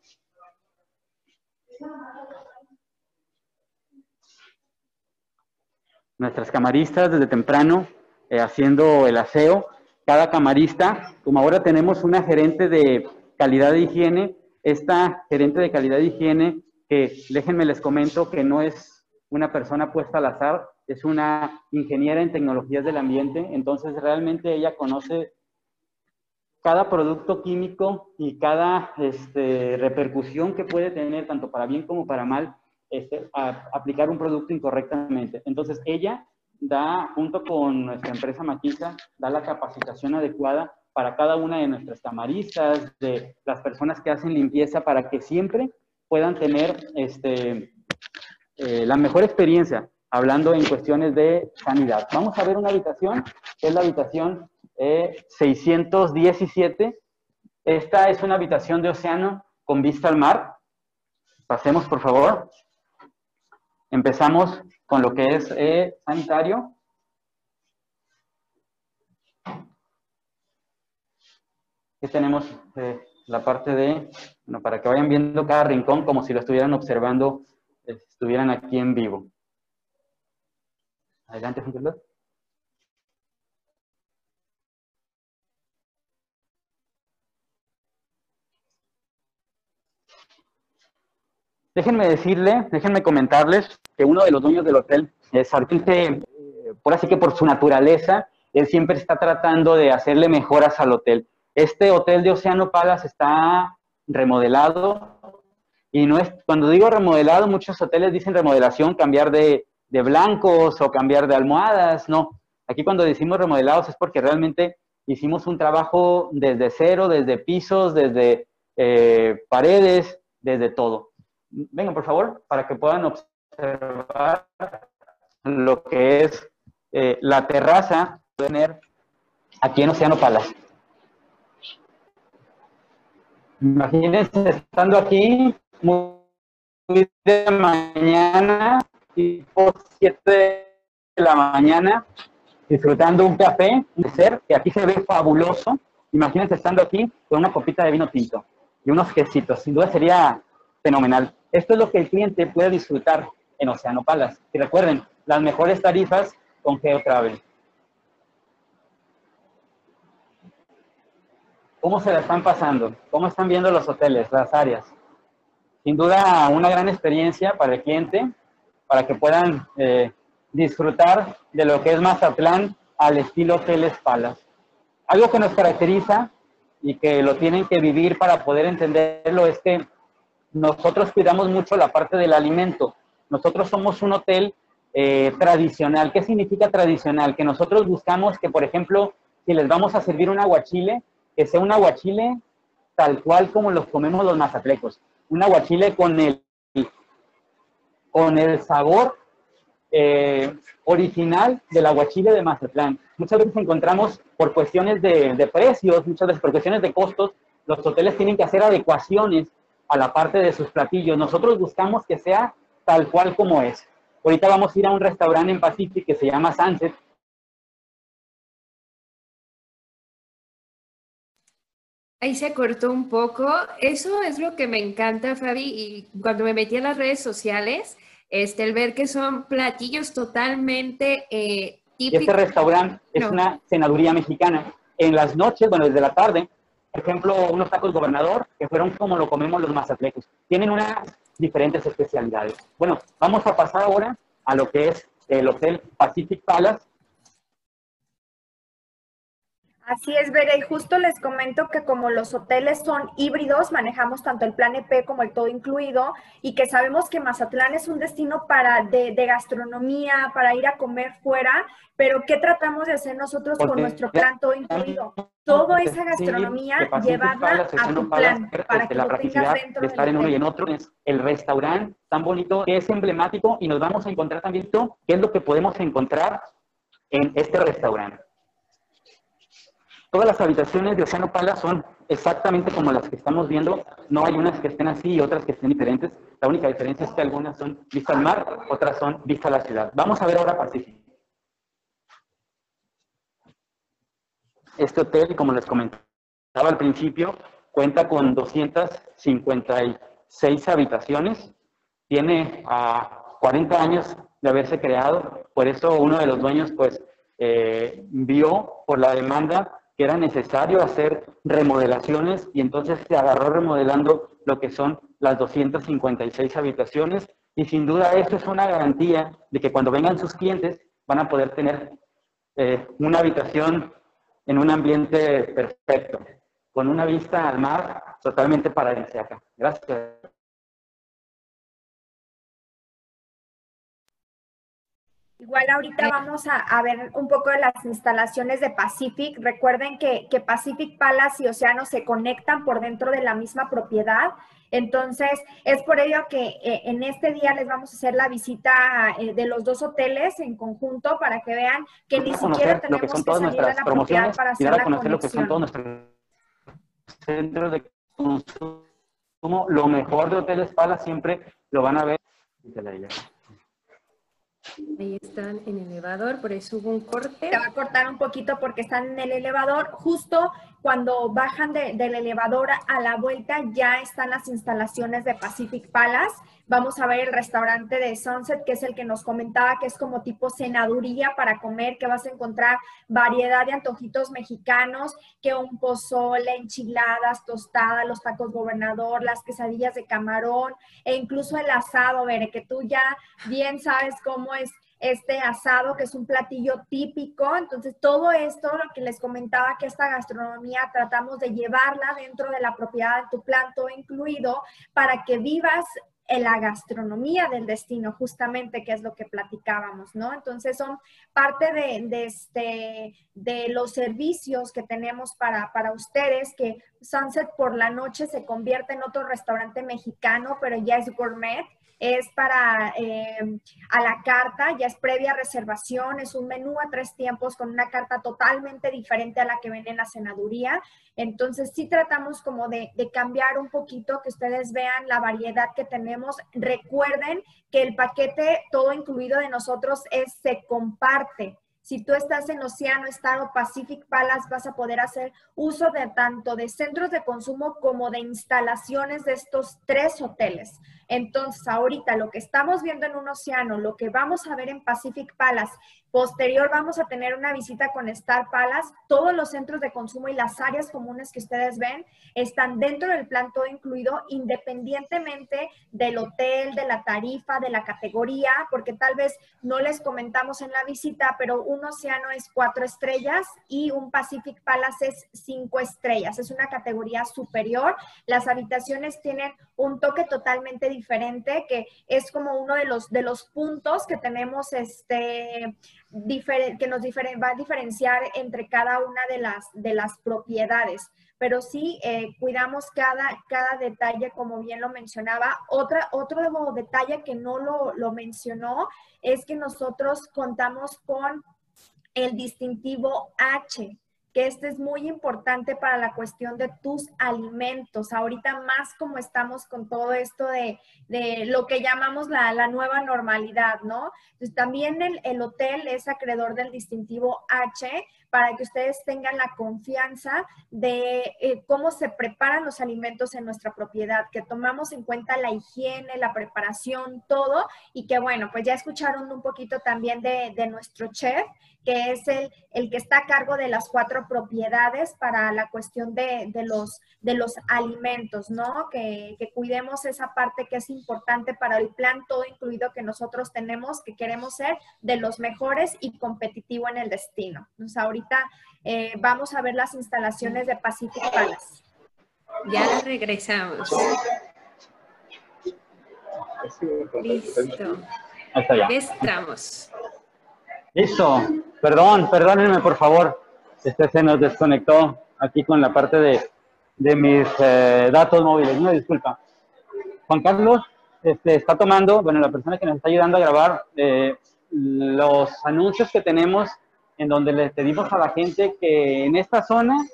Nuestras camaristas desde temprano eh, haciendo el aseo. Cada camarista, como ahora tenemos una gerente de calidad de higiene, esta gerente de calidad de higiene, que déjenme les comento que no es una persona puesta al azar, es una ingeniera en tecnologías del ambiente, entonces realmente ella conoce cada producto químico y cada este, repercusión que puede tener, tanto para bien como para mal, este, aplicar un producto incorrectamente. Entonces, ella da, junto con nuestra empresa Maquisa, da la capacitación adecuada para cada una de nuestras camaristas, de las personas que hacen limpieza, para que siempre puedan tener este, eh, la mejor experiencia hablando en cuestiones de sanidad. Vamos a ver una habitación, que es la habitación eh, 617. Esta es una habitación de océano con vista al mar. Pasemos, por favor. Empezamos con lo que es eh, sanitario. Aquí tenemos eh, la parte de, bueno, para que vayan viendo cada rincón como si lo estuvieran observando, eh, estuvieran aquí en vivo. Adelante, Juan Déjenme decirle, déjenme comentarles que uno de los dueños del hotel es eh, por así que por su naturaleza, él siempre está tratando de hacerle mejoras al hotel. Este hotel de Océano Palace está remodelado y no es, cuando digo remodelado, muchos hoteles dicen remodelación, cambiar de, de blancos o cambiar de almohadas, no. Aquí cuando decimos remodelados es porque realmente hicimos un trabajo desde cero, desde pisos, desde eh, paredes, desde todo. Vengan, por favor, para que puedan observar lo que es eh, la terraza de tener aquí en Océano Palace. Imagínense estando aquí muy de mañana, tipo 7 de la mañana, disfrutando un café, un ser que aquí se ve fabuloso. Imagínense estando aquí con una copita de vino tinto y unos quesitos. Sin duda sería fenomenal. Esto es lo que el cliente puede disfrutar en Océano Palace. Y recuerden, las mejores tarifas con GeoTravel. ¿Cómo se la están pasando? ¿Cómo están viendo los hoteles, las áreas? Sin duda, una gran experiencia para el cliente, para que puedan eh, disfrutar de lo que es Mazatlán al estilo Hoteles Palace. Algo que nos caracteriza y que lo tienen que vivir para poder entenderlo es que nosotros cuidamos mucho la parte del alimento. Nosotros somos un hotel eh, tradicional. ¿Qué significa tradicional? Que nosotros buscamos que, por ejemplo, si les vamos a servir un aguachile, que sea un aguachile tal cual como los comemos los mazatlecos. Un aguachile con el con el sabor eh, original del aguachile de Mazatlán. Muchas veces encontramos por cuestiones de, de, precios, muchas veces por cuestiones de costos, los hoteles tienen que hacer adecuaciones a la parte de sus platillos. Nosotros buscamos que sea tal cual como es. Ahorita vamos a ir a un restaurante en Pacific que se llama Sunset. Ahí se cortó un poco. Eso es lo que me encanta, Fabi. Y cuando me metí a las redes sociales, este, el ver que son platillos totalmente eh, típicos. Este restaurante es una cenaduría mexicana. En las noches, bueno, desde la tarde, ejemplo, unos tacos gobernador, que fueron como lo comemos los mazatlecos. Tienen unas diferentes especialidades. Bueno, vamos a pasar ahora a lo que es el Hotel Pacific Palace, Así es, Bere, y justo les comento que como los hoteles son híbridos, manejamos tanto el plan EP como el todo incluido, y que sabemos que Mazatlán es un destino para de, de gastronomía, para ir a comer fuera, pero ¿qué tratamos de hacer nosotros con nuestro plan todo incluido? Toda esa gastronomía llevarla a tu plan, para que la lo tengas dentro de estar en uno y en otro es el restaurante tan bonito que es emblemático y nos vamos a encontrar también qué es lo que podemos encontrar en este restaurante. Todas las habitaciones de Oceano Palace son exactamente como las que estamos viendo. No hay unas que estén así y otras que estén diferentes. La única diferencia es que algunas son vista al mar, otras son vista a la ciudad. Vamos a ver ahora Pacífico. Este hotel, como les comentaba al principio, cuenta con 256 habitaciones. Tiene a 40 años de haberse creado. Por eso uno de los dueños, pues, eh, vio por la demanda que era necesario hacer remodelaciones y entonces se agarró remodelando lo que son las 256 habitaciones y sin duda esto es una garantía de que cuando vengan sus clientes van a poder tener eh, una habitación en un ambiente perfecto, con una vista al mar totalmente paradisíaca. Gracias. Igual ahorita vamos a, a ver un poco de las instalaciones de Pacific. Recuerden que, que Pacific Palace y Océano se conectan por dentro de la misma propiedad. Entonces, es por ello que eh, en este día les vamos a hacer la visita eh, de los dos hoteles en conjunto para que vean que ni siquiera que tenemos son que todas salir de la propiedad para y hacer dar a la conocer lo que son todos nuestros centros de consumo. Lo mejor de Hoteles Palace siempre lo van a ver. Ahí están en el elevador, por eso hubo un corte. Se va a cortar un poquito porque están en el elevador. Justo cuando bajan de- del elevador a la vuelta ya están las instalaciones de Pacific Palace. Vamos a ver el restaurante de Sunset, que es el que nos comentaba que es como tipo cenaduría para comer, que vas a encontrar variedad de antojitos mexicanos, que un pozole, enchiladas, tostadas, los tacos gobernador, las quesadillas de camarón e incluso el asado, Bere, que tú ya bien sabes cómo es este asado, que es un platillo típico. Entonces, todo esto, lo que les comentaba, que esta gastronomía tratamos de llevarla dentro de la propiedad de tu plan, todo incluido, para que vivas en la gastronomía del destino, justamente, que es lo que platicábamos, ¿no? Entonces, son parte de, de este, de los servicios que tenemos para, para ustedes, que Sunset por la noche se convierte en otro restaurante mexicano, pero ya es gourmet es para eh, a la carta, ya es previa reservación, es un menú a tres tiempos con una carta totalmente diferente a la que ven en la cenaduría. Entonces sí tratamos como de cambiar un poquito, que ustedes vean la variedad que tenemos. Recuerden que el paquete todo incluido de nosotros es se comparte. Si tú estás en Océano, Estado, Pacific Palace, vas a poder hacer uso de tanto de centros de consumo como de instalaciones de estos tres hoteles. Entonces, ahorita lo que estamos viendo en un océano, lo que vamos a ver en Pacific Palace, posterior vamos a tener una visita con Star Palace, todos los centros de consumo y las áreas comunes que ustedes ven están dentro del plan todo incluido, independientemente del hotel, de la tarifa, de la categoría, porque tal vez no les comentamos en la visita, pero un océano es cuatro estrellas y un Pacific Palace es cinco estrellas. Es una categoría superior. Las habitaciones tienen un toque totalmente diferente, que es como uno de los, de los puntos que tenemos este, que nos va a diferenciar entre cada una de las, de las propiedades. Pero sí eh, cuidamos cada, cada detalle, como bien lo mencionaba. Otra, otro detalle que no lo, lo mencionó es que nosotros contamos con el distintivo H que este es muy importante para la cuestión de tus alimentos. Ahorita más como estamos con todo esto de, lo que llamamos la, nueva normalidad, ¿no? Entonces también el, el hotel es acreedor del distintivo H para que ustedes tengan la confianza de eh, cómo se preparan los alimentos en nuestra propiedad, que tomamos en cuenta la higiene, la preparación, todo, y que bueno, pues ya escucharon un poquito también de, nuestro chef, que es el, el, que está a cargo de las cuatro propiedades para la cuestión de, de los, de los alimentos, ¿no? Que, que, cuidemos esa parte que es importante para el plan todo incluido que nosotros tenemos, que queremos ser de los mejores y competitivo en el destino. Entonces, ahorita eh, vamos a ver las instalaciones de Pacific Palace. Ya regresamos. Listo. Hasta ya. Estamos. Listo. Perdón, perdónenme por favor. Este se nos desconectó aquí con la parte de, de mis eh, datos móviles. No, disculpa. Juan Carlos este, está tomando, bueno, la persona que nos está ayudando a grabar eh, los anuncios que tenemos en donde les pedimos a la gente que en esta zona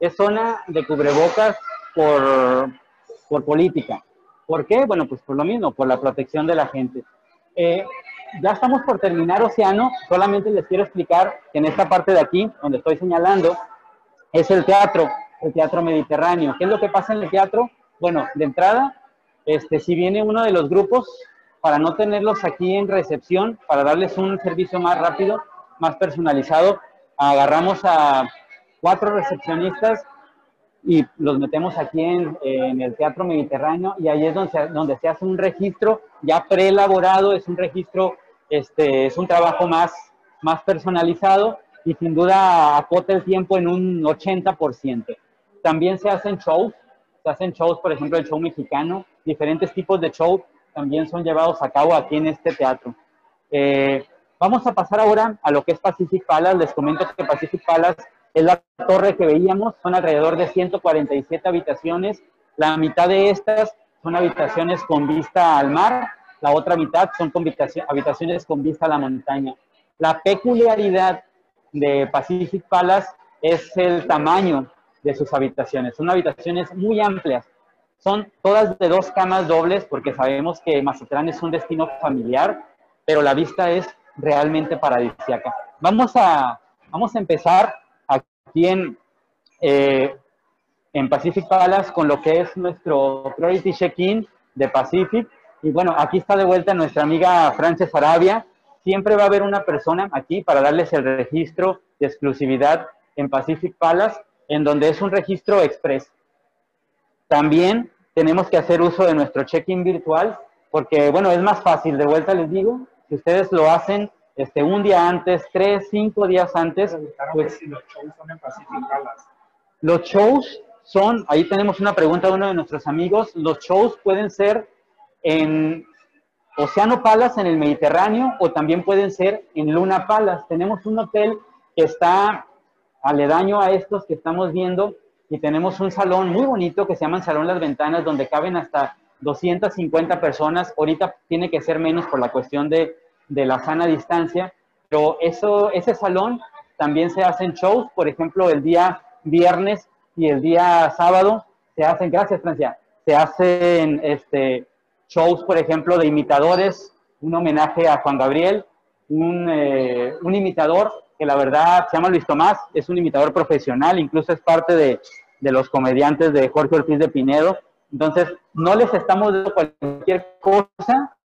es zona de cubrebocas por, por política. ¿Por qué? Bueno, pues por lo mismo, por la protección de la gente. Eh, ya estamos por terminar Océano, solamente les quiero explicar que en esta parte de aquí, donde estoy señalando, es el teatro, el teatro mediterráneo. ¿Qué es lo que pasa en el teatro? Bueno, de entrada, este, si viene uno de los grupos, para no tenerlos aquí en recepción, para darles un servicio más rápido, más personalizado, agarramos a cuatro recepcionistas y los metemos aquí en, el Teatro Mediterráneo y ahí es donde se, donde se hace un registro ya preelaborado, es un registro, este, es un trabajo más, más personalizado y sin duda acota el tiempo en un 80%. También se hacen shows, se hacen shows, por ejemplo, el show mexicano, diferentes tipos de show también son llevados a cabo aquí en este teatro. Eh, Vamos a pasar ahora a lo que es Pacific Palace. Les comento que Pacific Palace es la torre que veíamos, son alrededor de 147 habitaciones. La mitad de estas son habitaciones con vista al mar, la otra mitad son habitaciones con vista a la montaña. La peculiaridad de Pacific Palace es el tamaño de sus habitaciones. Son habitaciones muy amplias. Son todas de dos camas dobles porque sabemos que Mazatlán es un destino familiar, pero la vista es realmente paradisíaca. Vamos a, vamos a empezar aquí en, eh, en Pacific Palace con lo que es nuestro Priority Check-in de Pacific. Y bueno, aquí está de vuelta nuestra amiga Frances Arabia. Siempre va a haber una persona aquí para darles el registro de exclusividad en Pacific Palace, en donde es un registro express. También tenemos que hacer uso de nuestro check-in virtual, porque bueno, es más fácil, de vuelta les digo, si ustedes lo hacen este, un día antes, tres, cinco días antes, pues, los shows son en Pacific Palace. Los shows son, ahí tenemos una pregunta de uno de nuestros amigos, los shows pueden ser en Océano Palace en el Mediterráneo o también pueden ser en Luna Palace. Tenemos un hotel que está aledaño a estos que estamos viendo y tenemos un salón muy bonito que se llama Salón Las Ventanas donde caben hasta 250 personas. Ahorita tiene que ser menos por la cuestión de, de la sana distancia, pero eso, ese salón también se hacen shows, por ejemplo, el día viernes y el día sábado se hacen, gracias Francia, se hacen este, shows, por ejemplo, de imitadores, un homenaje a Juan Gabriel, un, eh, un imitador que la verdad se llama Luis Tomás, es un imitador profesional, incluso es parte de, de los comediantes de Jorge Ortiz de Pinedo, entonces, no les estamos dando cualquier cosa.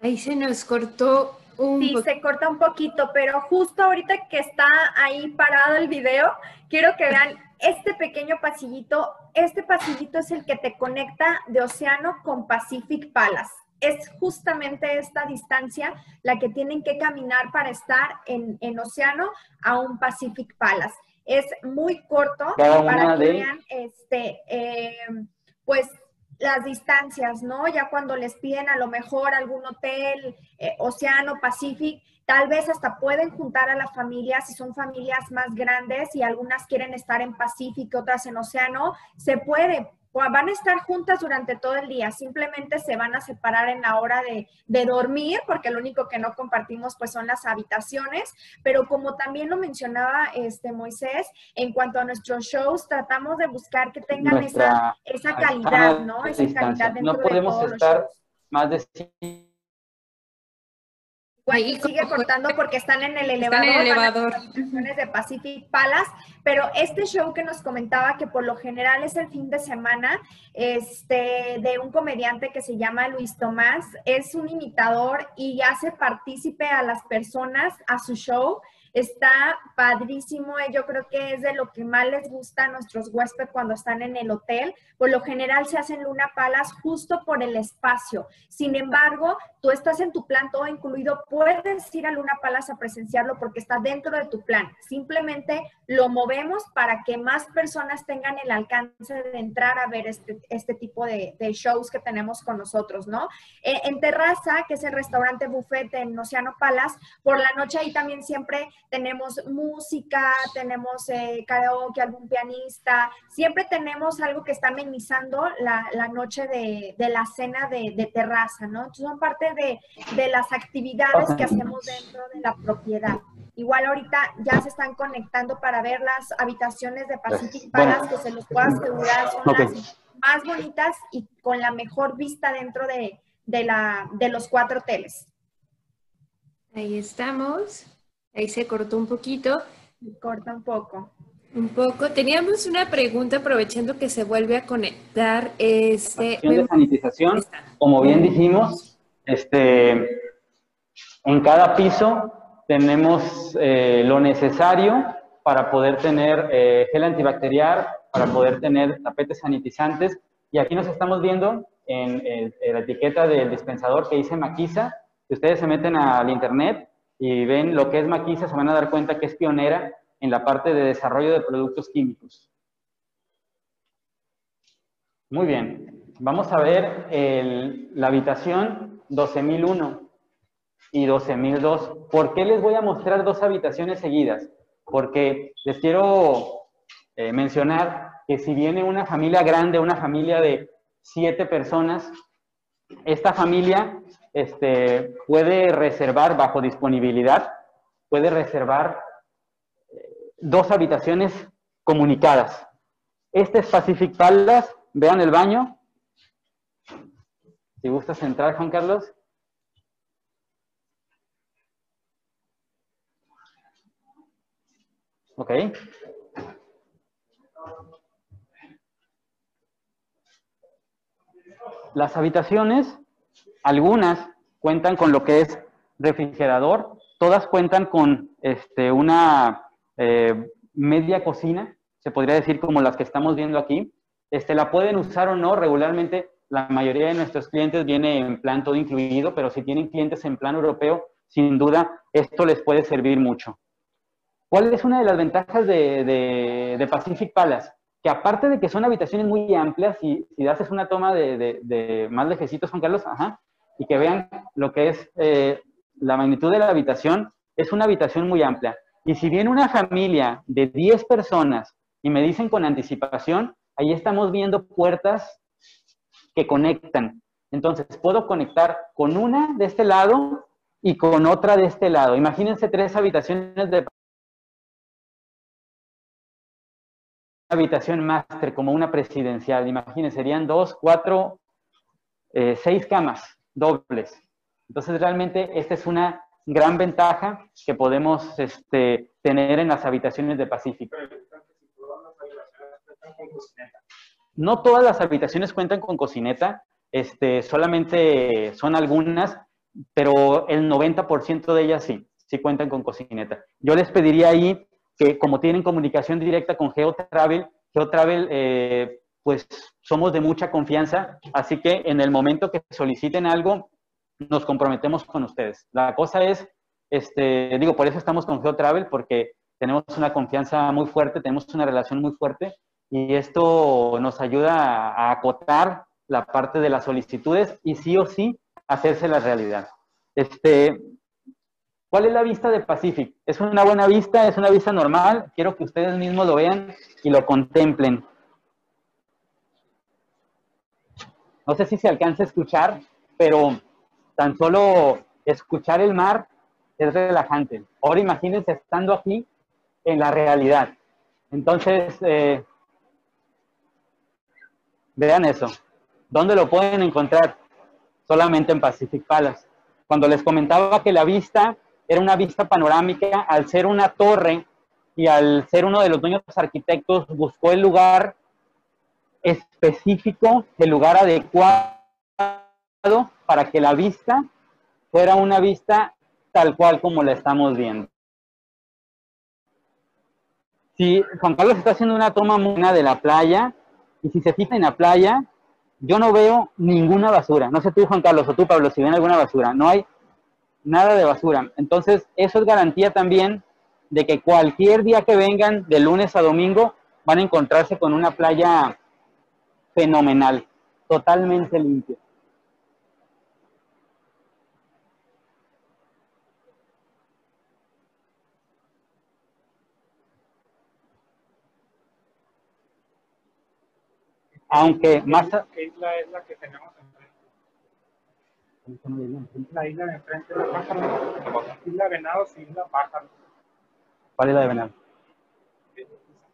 Ahí se nos cortó un Sí, se corta un poquito, pero justo ahorita que está ahí parado el video, quiero que vean este pequeño pasillito. Este pasillito es el que te conecta de Océano con Pacific Palace es justamente esta distancia la que tienen que caminar para estar en, en Océano a un Pacific Palace es muy corto para que vean, este, eh, pues las distancias, ¿no? Ya cuando les piden a lo mejor algún hotel, eh, Océano, Pacific, tal vez hasta pueden juntar a la familia, si son familias más grandes y algunas quieren estar en Pacífico, otras en Océano, se puede, van a estar juntas durante todo el día, simplemente se van a separar en la hora de, de, dormir, porque lo único que no compartimos pues son las habitaciones, pero como también lo mencionaba este Moisés, en cuanto a nuestros shows, tratamos de buscar que tengan Nuestra esa, esa calidad, ¿no? Esa calidad dentro no podemos de todos estar los shows. más de Ahí sigue cortando porque están en el elevador, Están en el van a elevador. las de Pacific Palace, pero este show que nos comentaba que por lo general es el fin de semana, este, de un comediante que se llama Luis Tomás, es un imitador y hace partícipe a las personas a su show. Está padrísimo, eh, yo creo que es de lo que más les gusta a nuestros huéspedes cuando están en el hotel. Por lo general se hacen Luna Palas justo por el espacio. Sin embargo, tú estás en tu plan todo incluido, puedes ir a Luna Palas a presenciarlo porque está dentro de tu plan. Simplemente lo movemos para que más personas tengan el alcance de entrar a ver este, este tipo de, shows que tenemos con nosotros, ¿no? Eh, en Terraza, que es el restaurante buffet en Océano Palas, por la noche ahí también siempre tenemos música, tenemos eh, karaoke, algún pianista, siempre tenemos algo que está amenizando la, la noche de, de, la cena de, de, terraza, ¿no? Entonces son parte de, de las actividades que hacemos dentro de la propiedad. Igual ahorita ya se están conectando para ver las habitaciones de Pacific Palace, que se los puedo asegurar, son Okay. las más bonitas y con la mejor vista dentro de, de, la, de los cuatro hoteles. Ahí estamos. Ahí se cortó un poquito. Me corta un poco. Un poco. Teníamos una pregunta aprovechando que se vuelve a conectar. Este, de sanitización, como bien dijimos, este, en cada piso tenemos eh, lo necesario para poder tener eh, gel antibacterial, para poder tener tapetes sanitizantes. Y aquí nos estamos viendo en, el- en la etiqueta del dispensador que dice Maquisa. Si ustedes se meten al internet y ven lo que es Maquisa, se van a dar cuenta que es pionera en la parte de desarrollo de productos químicos. Muy bien. Vamos a ver la habitación 12001 y 12002. ¿Por qué les voy a mostrar dos habitaciones seguidas? Porque les quiero eh, mencionar que si viene una familia grande, una familia de siete personas, esta familia este, puede reservar bajo disponibilidad, puede reservar eh, dos habitaciones comunicadas. Este es Pacific Palace, vean el baño. Si gustas entrar, Juan Carlos. Ok. Las habitaciones, algunas cuentan con lo que es refrigerador, todas cuentan con este, una eh, media cocina, se podría decir como las que estamos viendo aquí. Este, la pueden usar o no, regularmente la mayoría de nuestros clientes viene en plan todo incluido, pero si tienen clientes en plan europeo, sin duda esto les puede servir mucho. ¿Cuál es una de las ventajas de, Pacific Palace? Que aparte de que son habitaciones muy amplias, y si haces una toma de, de más lejecitos, Juan Carlos, ajá, y que vean lo que es eh, la magnitud de la habitación, es una habitación muy amplia. Y si viene una familia de 10 personas y me dicen con anticipación, ahí estamos viendo puertas que conectan. Entonces, puedo conectar con una de este lado y con otra de este lado. Imagínense tres habitaciones de habitación máster, como una presidencial. Imagínense, serían dos, cuatro, eh, seis camas dobles. Entonces, realmente, esta es una gran ventaja que podemos este, tener en las habitaciones de Pacífico. No todas las habitaciones cuentan con cocineta, este, solamente son algunas, pero el 90% de ellas sí, sí cuentan con cocineta. Yo les pediría ahí que como tienen comunicación directa con GeoTravel, GeoTravel, eh, pues somos de mucha confianza, así que en el momento que soliciten algo, nos comprometemos con ustedes. La cosa es, este, digo, por eso estamos con GeoTravel, porque tenemos una confianza muy fuerte, tenemos una relación muy fuerte, y esto nos ayuda a acotar la parte de las solicitudes y sí o sí hacerse la realidad. Este, ¿Cuál es la vista de Pacific? Es una buena vista, es una vista normal. Quiero que ustedes mismos lo vean y lo contemplen. No sé si se alcanza a escuchar, pero tan solo escuchar el mar es relajante. Ahora imagínense estando aquí en la realidad. Entonces, eh, vean eso. ¿Dónde lo pueden encontrar? Solamente en Pacific Palace. Cuando les comentaba que la vista era una vista panorámica, al ser una torre y al ser uno de los dueños arquitectos, buscó el lugar específico, el lugar adecuado para que la vista fuera una vista tal cual como la estamos viendo. Si Juan Carlos está haciendo una toma muy buena de la playa, y si se fija en la playa, yo no veo ninguna basura. No sé tú, Juan Carlos, o tú, Pablo, si ven alguna basura. No hay nada de basura. Entonces, eso es garantía también de que cualquier día que vengan, de lunes a domingo, van a encontrarse con una playa fenomenal, totalmente limpia. Aunque más... ¿Qué isla es la que tenemos enfrente? La isla de enfrente de Pájaro. Isla Venados y Isla Pájaro. ¿Cuál es la de Venados?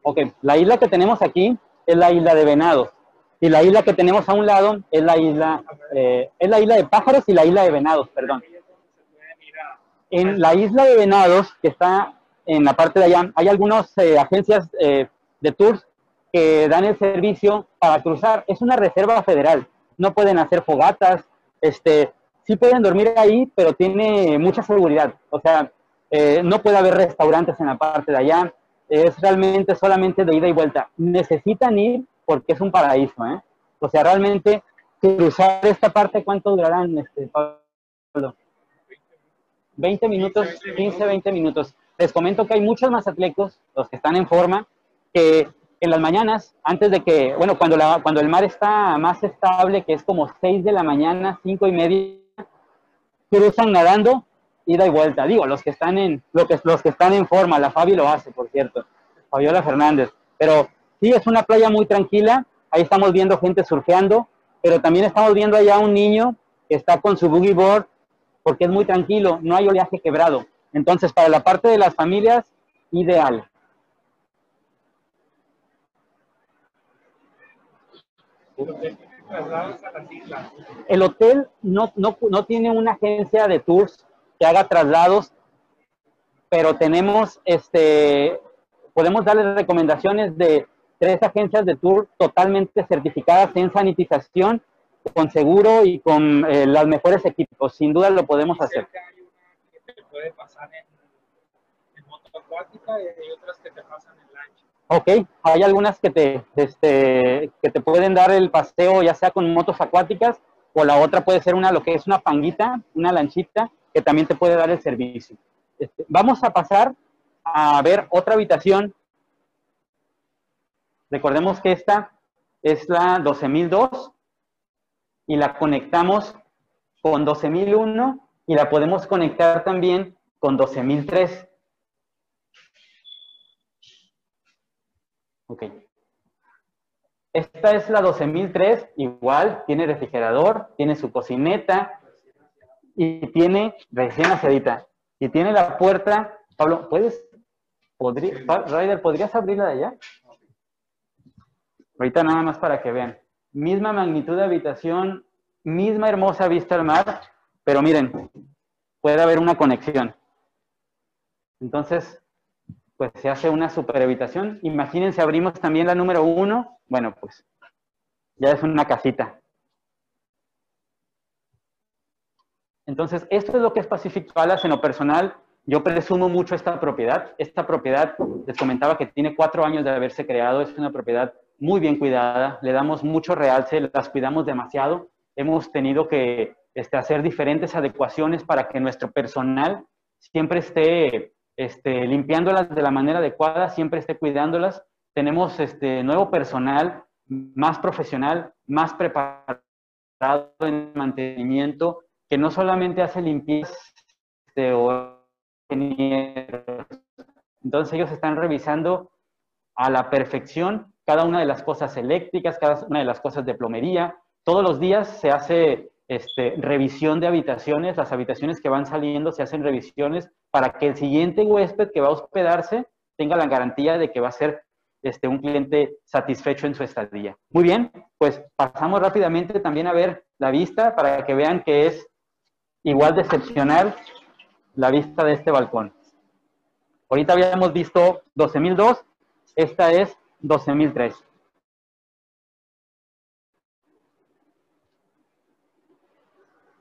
Ok, la isla que tenemos aquí es la isla de Venados. Y la isla que tenemos a un lado es la isla, eh, es la isla de pájaros y la isla de venados, perdón. En la isla de venados, que está en la parte de allá, hay algunas eh, agencias eh, de tours que dan el servicio para cruzar. Es una reserva federal. No pueden hacer fogatas, este, sí pueden dormir ahí, pero tiene mucha seguridad. O sea, no puede haber restaurantes en la parte de allá. Es realmente solamente de ida y vuelta. Necesitan ir porque es un paraíso, ¿eh? O sea, realmente cruzar esta parte, ¿cuánto durarán, este, Pablo? 20 minutos, 15, 20 minutos. Les comento que hay muchos más atletas, los que están en forma, que en las mañanas, antes de que, bueno, cuando, la, cuando el mar está más estable, que es como 6 de la mañana, 5 y media, cruzan nadando, ida y vuelta. Digo, los que están en, lo que, los que están en forma, la Fabi lo hace, por cierto, Fabiola Fernández, pero Sí, es una playa muy tranquila. Ahí estamos viendo gente surfeando, pero también estamos viendo allá un niño que está con su boogie board porque es muy tranquilo, no hay oleaje quebrado. Entonces, para la parte de las familias, ideal. El hotel no, no, no tiene una agencia de tours que haga traslados, pero tenemos, este, podemos darles recomendaciones de tres agencias de tour totalmente certificadas en sanitización, con seguro y con eh, los mejores equipos. Sin duda lo podemos hacer. Hay una que puede pasar en, en moto acuática y hay otras que te pasan en lancha. Ok, hay algunas que te, este, que te pueden dar el paseo ya sea con motos acuáticas o la otra puede ser una, lo que es una panguita, una lanchita, que también te puede dar el servicio. Este, vamos a pasar a ver otra habitación Recordemos que esta es la 12002 y la conectamos con 12001 y la podemos conectar también con 12003. Ok. Esta es la 12003, igual, tiene refrigerador, tiene su cocineta y tiene recién asedita. Y tiene la puerta, Pablo, ¿puedes? Podría, Ryder, ¿podrías abrirla de allá? Ahorita nada más para que vean. Misma magnitud de habitación, misma hermosa vista al mar, pero miren, puede haber una conexión. Entonces, pues se hace una super habitación. Imagínense, abrimos también la número uno. Bueno, pues ya es una casita. Entonces, esto es lo que es Pacific Palace en lo personal. Yo presumo mucho esta propiedad. Esta propiedad, les comentaba que tiene cuatro años de haberse creado. Es una propiedad muy bien cuidada, le damos mucho realce, las cuidamos demasiado. Hemos tenido que este, hacer diferentes adecuaciones para que nuestro personal siempre esté este, limpiándolas de la manera adecuada, siempre esté cuidándolas. Tenemos este, nuevo personal más profesional, más preparado en mantenimiento que no solamente hace limpieza o entonces ellos están revisando a la perfección cada una de las cosas eléctricas, cada una de las cosas de plomería. Todos los días se hace este, revisión de habitaciones, las habitaciones que van saliendo se hacen revisiones para que el siguiente huésped que va a hospedarse tenga la garantía de que va a ser este, un cliente satisfecho en su estadía. Muy bien, pues pasamos rápidamente también a ver la vista para que vean que es igual de excepcional la vista de este balcón. Ahorita habíamos visto 12.002, esta es 12.003.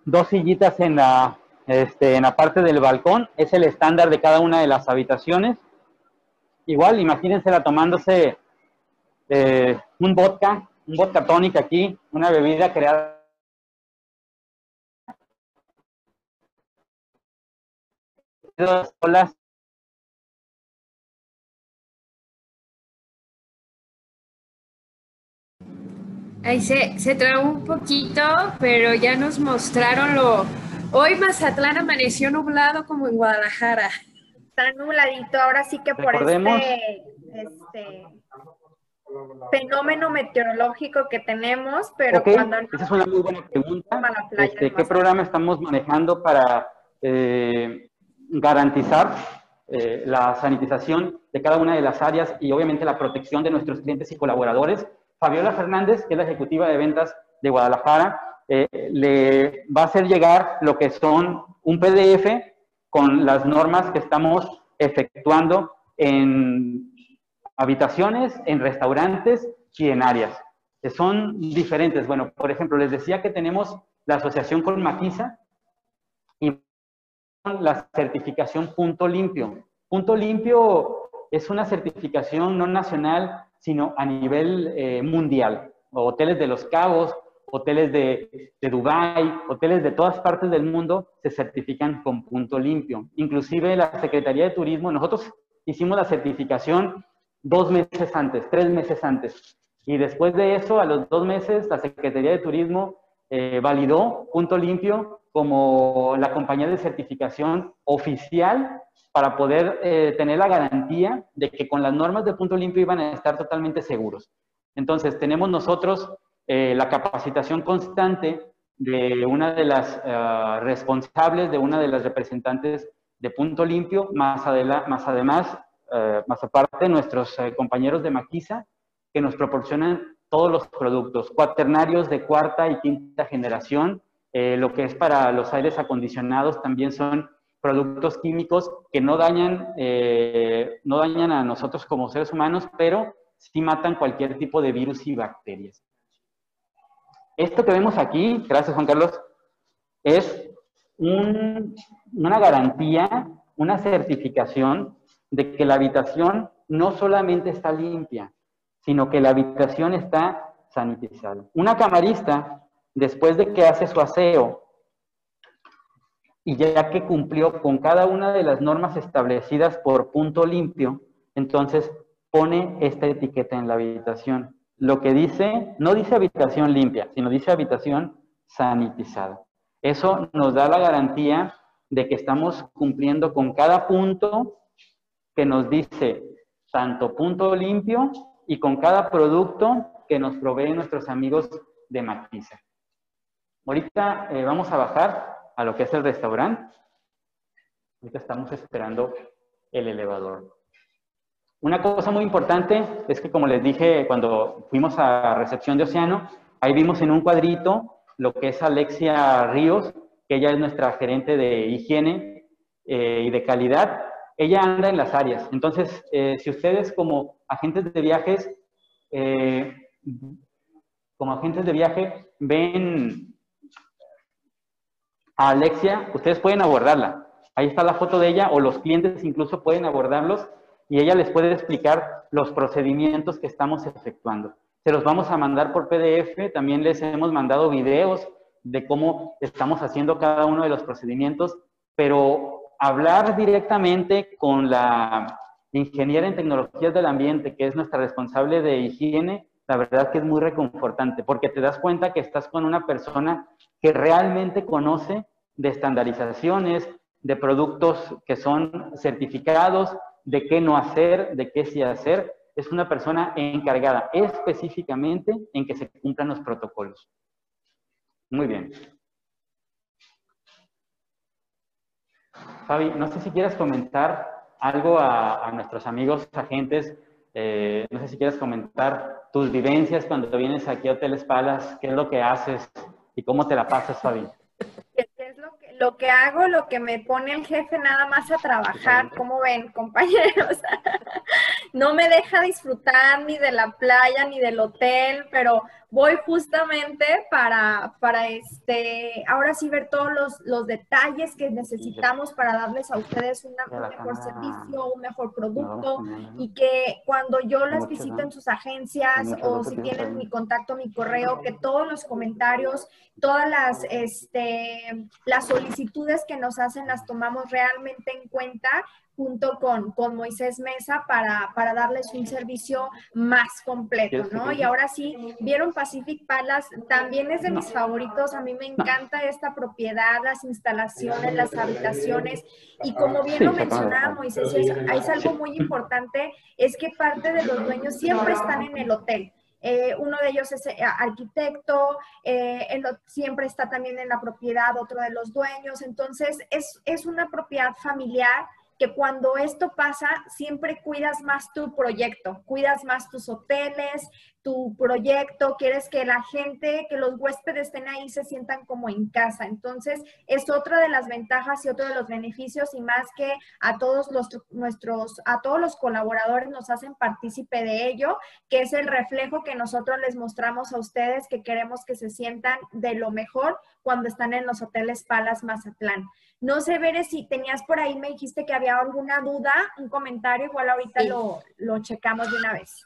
Dos sillitas en la, este, en la parte del balcón, es el estándar de cada una de las habitaciones. Igual, imagínensela tomándose eh, un vodka, un vodka tónica aquí, una bebida creada olas Ahí se, se trabó un poquito, pero ya nos mostraron lo... Hoy Mazatlán amaneció nublado como en Guadalajara. Está nubladito, ahora sí que por este, este fenómeno meteorológico que tenemos, pero cuando... Esa es una muy buena pregunta. Este, ¿Qué programa estamos manejando para eh, garantizar eh, la sanitización de cada una de las áreas y obviamente la protección de nuestros clientes y colaboradores? Fabiola Fernández, que es la ejecutiva de ventas de Guadalajara, eh, le va a hacer llegar lo que son un PDF con las normas que estamos efectuando en habitaciones, en restaurantes y en áreas, que son diferentes. Bueno, por ejemplo, les decía que tenemos la asociación con Maquisa y la certificación Punto Limpio. Punto Limpio es una certificación no nacional, sino a nivel eh, mundial. Hoteles de Los Cabos, hoteles de, de Dubái, hoteles de todas partes del mundo se certifican con punto limpio. Inclusive la Secretaría de Turismo, nosotros hicimos la certificación dos meses antes, tres meses antes. Y después de eso, a los dos meses, la Secretaría de Turismo eh, validó Punto Limpio como la compañía de certificación oficial para poder eh, tener la garantía de que con las normas de Punto Limpio iban a estar totalmente seguros. Entonces, tenemos nosotros eh, la capacitación constante de una de las eh, responsables, de una de las representantes de Punto Limpio, más, más además, eh, más aparte, nuestros compañeros de Maquisa, que nos proporcionan todos los productos, cuaternarios de cuarta y quinta generación, lo que es para los aires acondicionados también son productos químicos que no dañan, no dañan a nosotros como seres humanos, pero sí matan cualquier tipo de virus y bacterias. Esto que vemos aquí, gracias Juan Carlos, es una garantía, una certificación de que la habitación no solamente está limpia, sino que la habitación está sanitizada. Una camarista, después de que hace su aseo y ya que cumplió con cada una de las normas establecidas por punto limpio, entonces pone esta etiqueta en la habitación lo que dice, no dice habitación limpia, sino dice habitación sanitizada. Eso nos da la garantía de que estamos cumpliendo con cada punto que nos dice tanto punto limpio y con cada producto que nos proveen nuestros amigos de Maquiza. Ahorita eh, vamos a bajar a lo que es el restaurante. Ahorita estamos esperando el elevador. Una cosa muy importante es que, como les dije cuando fuimos a recepción de Océano, ahí vimos en un cuadrito lo que es Alexia Ríos, que ella es nuestra gerente de higiene eh, y de calidad. Ella anda en las áreas. Entonces, eh, si ustedes como agentes de viajes, como agentes de viaje, ven a Alexia, ustedes pueden abordarla. Ahí está la foto de ella o los clientes incluso pueden abordarlos y ella les puede explicar los procedimientos que estamos efectuando. Se los vamos a mandar por PDF, también les hemos mandado videos de cómo estamos haciendo cada uno de los procedimientos, pero hablar directamente con la ingeniera en tecnologías del ambiente, que es nuestra responsable de higiene, la verdad que es muy reconfortante, porque te das cuenta que estás con una persona que realmente conoce de estandarizaciones, de productos que son certificados, de qué no hacer, de qué sí hacer. Es una persona encargada específicamente en que se cumplan los protocolos. Muy bien. Fabi, no sé si quieres comentar algo a, nuestros amigos agentes. Eh, no sé si quieres comentar tus vivencias cuando vienes aquí a Hoteles Palas, qué es lo que haces y cómo te la pasas, Fabi. ¿Qué es lo que, lo que hago, lo que me pone el jefe nada más a trabajar? ¿Cómo ven, compañeros? no me deja disfrutar ni de la playa ni del hotel, pero voy justamente para, para este, ahora sí ver todos los, los detalles que necesitamos para darles a ustedes un mejor servicio, un mejor producto y que cuando yo las visito en sus agencias o si tienen mi contacto, mi correo, que todos los comentarios, todas las, este, las solicitudes que nos hacen las tomamos realmente en cuenta junto con, con Moisés Mesa para, para, darles un servicio más completo, ¿no? Y ahora sí, vieron Pacific Palace, también es de mis favoritos, a mí me encanta esta propiedad, las instalaciones, las habitaciones, y como bien lo mencionaba Moisés, es, algo muy importante, es que parte de los dueños siempre están en el hotel. Eh, uno de ellos es eh, arquitecto, eh, siempre está también en la propiedad otro de los dueños, entonces es, es una propiedad familiar que cuando esto pasa, siempre cuidas más tu proyecto, cuidas más tus hoteles, tu proyecto, quieres que la gente, que los huéspedes estén ahí, se sientan como en casa. Entonces, es otra de las ventajas y otro de los beneficios y más que a todos los, nuestros, a todos los colaboradores nos hacen partícipe de ello, que es el reflejo que nosotros les mostramos a ustedes, que queremos que se sientan de lo mejor cuando están en los hoteles Palas Mazatlán. No sé, Bere, si tenías por ahí, me dijiste que había alguna duda, un comentario, igual ahorita lo, lo checamos de una vez.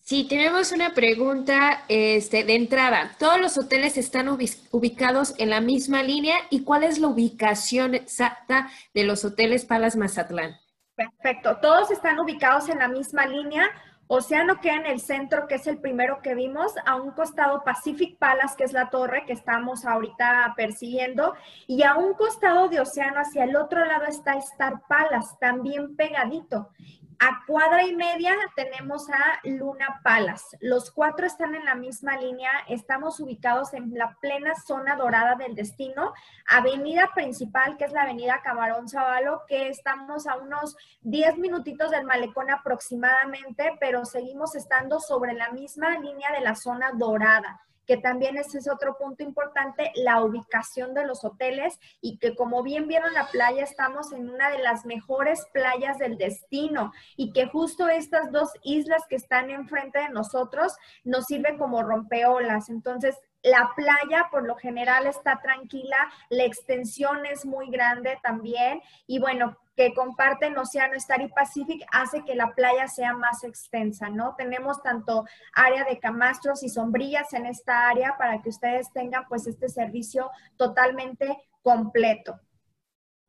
Sí, tenemos una pregunta este, de entrada. ¿Todos los hoteles están ubicados en la misma línea y cuál es la ubicación exacta de los hoteles Palas Mazatlán? Perfecto, todos están ubicados en la misma línea. Océano queda en el centro, que es el primero que vimos, a un costado Pacific Palace, que es la torre que estamos ahorita persiguiendo, y a un costado de Océano, hacia el otro lado está Star Palace, también pegadito. A cuadra y media tenemos a Luna Palace. Los cuatro están en la misma línea. Estamos ubicados en la plena zona dorada del destino. Avenida principal, que es la avenida Camarón Zabalo, que estamos a unos 10 minutitos del malecón aproximadamente, pero seguimos estando sobre la misma línea de la zona dorada que también ese es otro punto importante, la ubicación de los hoteles y que como bien vieron la playa, estamos en una de las mejores playas del destino y que justo estas dos islas que están enfrente de nosotros nos sirven como rompeolas. Entonces, la playa por lo general está tranquila, la extensión es muy grande también y bueno, que comparten Océano Star y Pacific hace que la playa sea más extensa, ¿no? Tenemos tanto área de camastros y sombrillas en esta área para que ustedes tengan pues este servicio totalmente completo.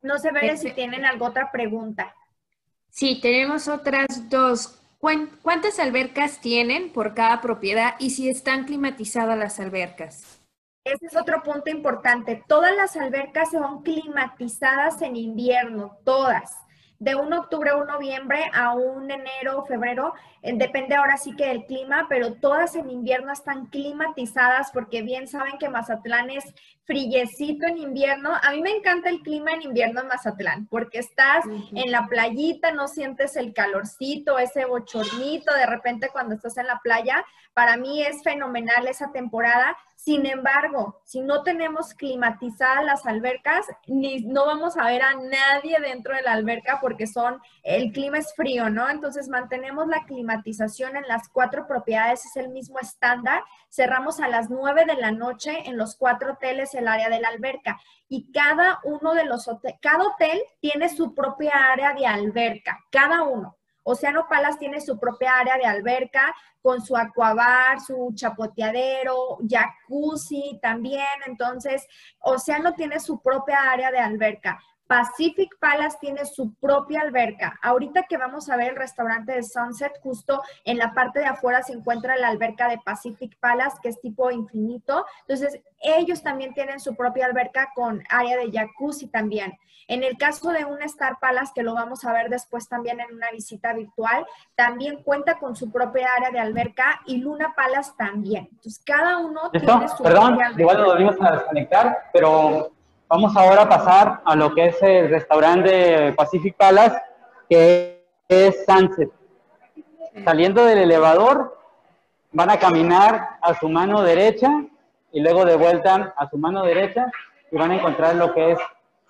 No sé, ver si tienen alguna otra pregunta. Sí, tenemos otras dos. ¿Cuántas albercas tienen por cada propiedad y si están climatizadas las albercas? Ese es otro punto importante. Todas las albercas son climatizadas en invierno, todas de un octubre a un noviembre a un enero o febrero, eh, depende ahora sí que del clima, pero todas en invierno están climatizadas porque bien saben que Mazatlán es frillecito en invierno. A mí me encanta el clima en invierno en Mazatlán porque estás en la playita, no sientes el calorcito, ese bochornito de repente cuando estás en la playa. Para mí es fenomenal esa temporada. Sin embargo, si no tenemos climatizadas las albercas, ni no vamos a ver a nadie dentro de la alberca porque son, el clima es frío, ¿no? Entonces mantenemos la climatización en las cuatro propiedades, es el mismo estándar. Cerramos a las nueve de la noche en los cuatro hoteles el área de la alberca y cada uno de los hoteles, cada hotel tiene su propia área de alberca, cada uno. Océano Palas tiene su propia área de alberca con su acuabar, su chapoteadero, jacuzzi también. Entonces, Océano tiene su propia área de alberca. Pacific Palace tiene su propia alberca. Ahorita que vamos a ver el restaurante de Sunset, justo en la parte de afuera se encuentra la alberca de Pacific Palace, que es tipo infinito. Entonces, ellos también tienen su propia alberca con área de jacuzzi también. En el caso de un Star Palace, que lo vamos a ver después también en una visita virtual, también cuenta con su propia área de alberca y Luna Palace también. Entonces, cada uno tiene su Perdón, propia alberca. igual lo volvimos a desconectar, pero vamos ahora a pasar a lo que es el restaurante Pacific Palace, que es Sunset. Saliendo del elevador, van a caminar a su mano derecha y luego de vuelta a su mano derecha y van a encontrar lo que es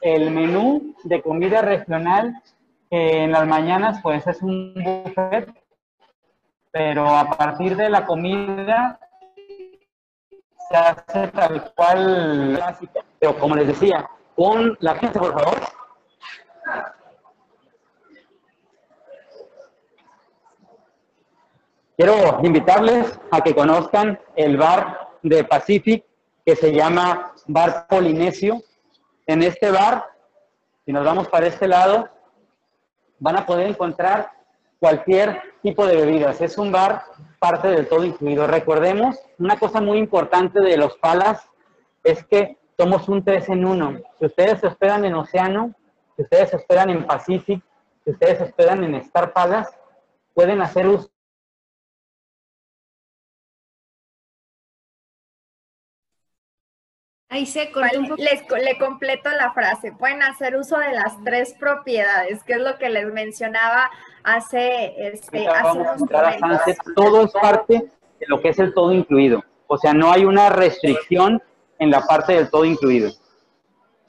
el menú de comida regional que en las mañanas pues es un buffet, pero a partir de la comida se hace tal cual básica. Pero como les decía, con la gente, por favor. Quiero invitarles a que conozcan el bar de Pacific que se llama Bar Polinesio. En este bar, si nos vamos para este lado, van a poder encontrar cualquier tipo de bebidas. Es un bar parte del todo incluido. Recordemos, una cosa muy importante de los palas es que somos un 3 en 1. Si ustedes se hospedan en Océano, si ustedes se hospedan en Pacific, si ustedes se hospedan en Star Palace, pueden hacer uso Ahí se cortó un poco. Les, le completo la frase. Pueden hacer uso de las tres propiedades, que es lo que les mencionaba hace, este, hace unos momentos. Todo es parte de lo que es el todo incluido. O sea, no hay una restricción en la parte del todo incluido.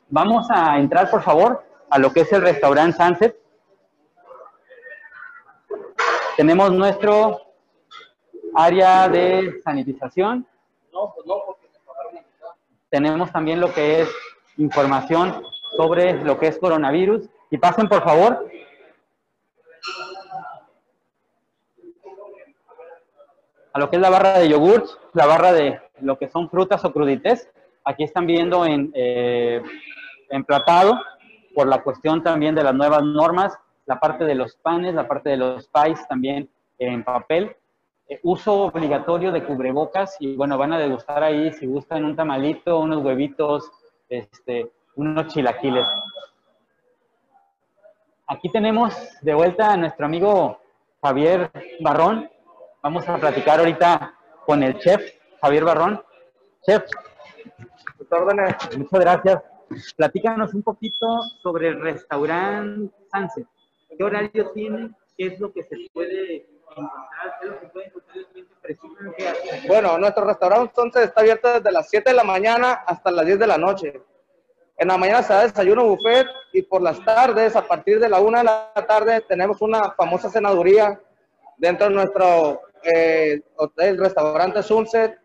Vamos a entrar, por favor, a lo que es el restaurante Sunset. Tenemos nuestro área de sanitización. Tenemos también lo que es información sobre lo que es coronavirus. Y pasen, por favor. a lo que es la barra de yogurts, la barra de lo que son frutas o crudités. Aquí están viendo en eh, emplatado por la cuestión también de las nuevas normas, la parte de los panes, la parte de los pies también en papel. Eh, uso obligatorio de cubrebocas y bueno, van a degustar ahí si gustan un tamalito, unos huevitos, este, unos chilaquiles. Aquí tenemos de vuelta a nuestro amigo Javier Barrón. Vamos a platicar ahorita con el chef Javier Barrón. Chef, Tus órdenes. muchas gracias. Platícanos un poquito sobre el restaurante Sunset. ¿Qué horario tiene? ¿Qué es lo que se puede encontrar? ¿Qué es lo que puede encontrar el cliente. Bueno, nuestro restaurante entonces está abierto desde las 7 de la mañana hasta las 10 de la noche. En la mañana se da desayuno buffet y por las tardes, a partir de la 1 de la tarde, tenemos una famosa cenaduría dentro de nuestro eh, hotel, restaurante Sunset,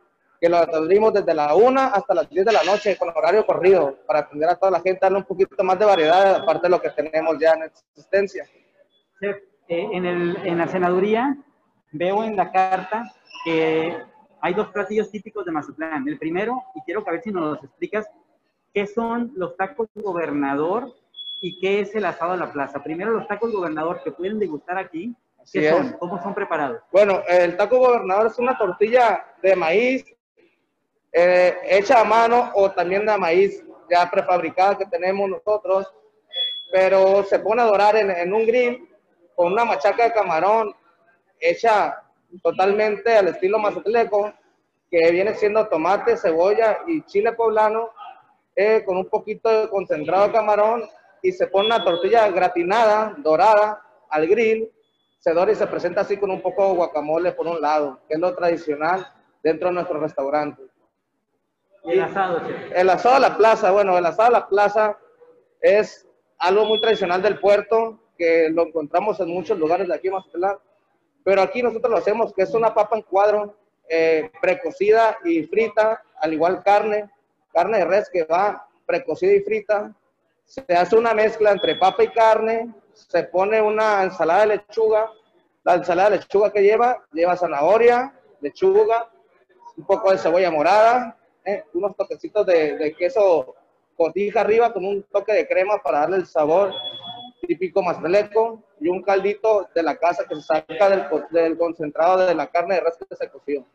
que lo abrimos desde la 1 hasta las 10 de la noche con horario corrido para atender a toda la gente, darle un poquito más de variedad, aparte de lo que tenemos ya en existencia. Chef, eh, en, el, en la cenaduría veo en la carta que hay dos platillos típicos de Mazatlán. El primero, y quiero que a ver si nos los explicas, ¿qué son los tacos gobernador y qué es el asado a la plaza? Primero, los tacos gobernador que pueden degustar aquí, ¿qué son? ¿Cómo son preparados? Bueno, el taco gobernador es una tortilla de maíz eh, hecha a mano o también de maíz ya prefabricada que tenemos nosotros, pero se pone a dorar en, un grill con una machaca de camarón hecha totalmente al estilo mazatleco, que viene siendo tomate, cebolla y chile poblano, eh, con un poquito de concentrado de camarón y se pone una tortilla gratinada, dorada, al grill, se dora y se presenta así con un poco de guacamole por un lado, que es lo tradicional dentro de nuestro restaurante. El asado, chef. El asado a la plaza, bueno, el asado a la plaza es algo muy tradicional del puerto, que lo encontramos en muchos lugares de aquí en Mazatlán, pero aquí nosotros lo hacemos, que es una papa en cuadro, eh, precocida y frita, al igual carne, carne de res que va precocida y frita, se hace una mezcla entre papa y carne, se pone una ensalada de lechuga, la ensalada de lechuga que lleva, lleva zanahoria, lechuga, un poco de cebolla morada, eh, unos toquecitos de, de queso cotija arriba con un toque de crema para darle el sabor típico mazaleco y un caldito de la casa que se saca del, del concentrado de la carne de res que se coció.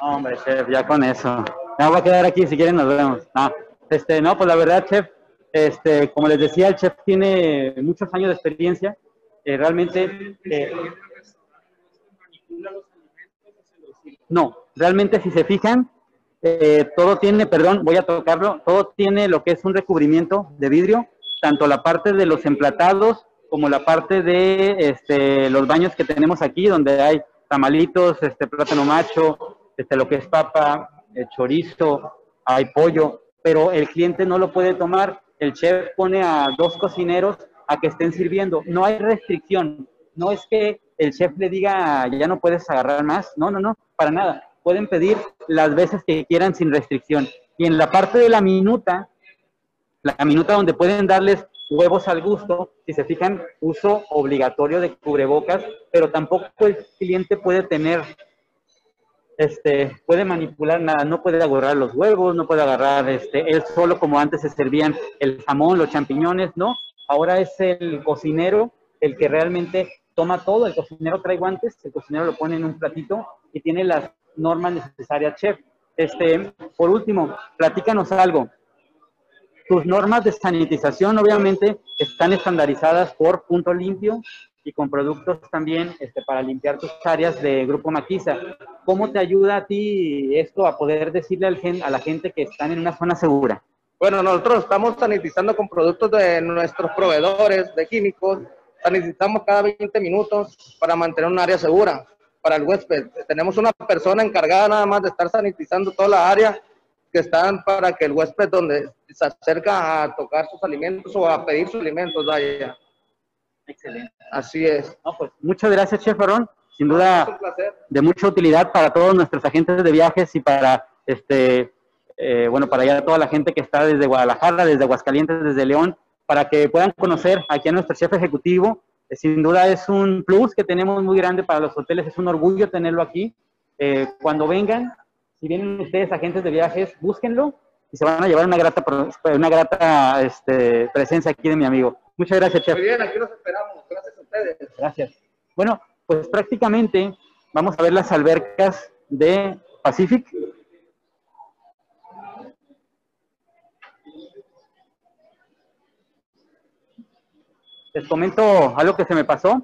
Hombre, chef, ya con eso. Ya voy a quedar aquí, si quieren nos vemos. No, este, no, pues la verdad, chef, este, como les decía, el chef tiene muchos años de experiencia. eh, realmente, eh, no, realmente si se fijan, eh, todo tiene, perdón, voy a tocarlo, todo tiene lo que es un recubrimiento de vidrio, tanto la parte de los emplatados como la parte de este, los baños que tenemos aquí, donde hay tamalitos, este, plátano macho, este, lo que es papa, eh, chorizo, hay pollo, pero el cliente no lo puede tomar. El chef pone a dos cocineros a que estén sirviendo. No hay restricción. No es que el chef le diga, ya no puedes agarrar más. No, no, no, para nada. Pueden pedir las veces que quieran sin restricción. Y en la parte de la minuta, la minuta donde pueden darles huevos al gusto, si se fijan, uso obligatorio de cubrebocas, pero tampoco el cliente puede tener, este, puede manipular nada, no puede agarrar los huevos, no puede agarrar, este, él solo como antes se servían el jamón, los champiñones, ¿no? Ahora es el cocinero el que realmente toma todo, el cocinero trae guantes, el cocinero lo pone en un platito y tiene las normas necesarias, chef. Este, por último, platícanos algo. Tus normas de sanitización obviamente están estandarizadas por punto limpio y con productos también este, para limpiar tus áreas de Grupo Maquisa. ¿Cómo te ayuda a ti esto a poder decirle al gen- a la gente que están en una zona segura? Bueno, nosotros estamos sanitizando con productos de nuestros proveedores de químicos. Sanitizamos cada 20 minutos para mantener un área segura para el huésped. Tenemos una persona encargada nada más de estar sanitizando toda la área que están para que el huésped donde se acerca a tocar sus alimentos o a pedir sus alimentos vaya. Excelente. Así es. No, pues, muchas gracias, Chef Barón. Sin duda, de mucha utilidad para todos nuestros agentes de viajes y para este eh, bueno para ya toda la gente que está desde Guadalajara, desde Aguascalientes, desde León, para que puedan conocer aquí a nuestro chef ejecutivo. Eh, sin duda es un plus que tenemos muy grande para los hoteles, es un orgullo tenerlo aquí. Eh, cuando vengan, si vienen ustedes agentes de viajes, búsquenlo y se van a llevar una grata, una grata este, presencia aquí de mi amigo. Muchas gracias, chef. Muy bien, aquí los esperamos. Gracias a ustedes. Gracias. Bueno, pues prácticamente vamos a ver las albercas de Pacific. Les comento algo que se me pasó.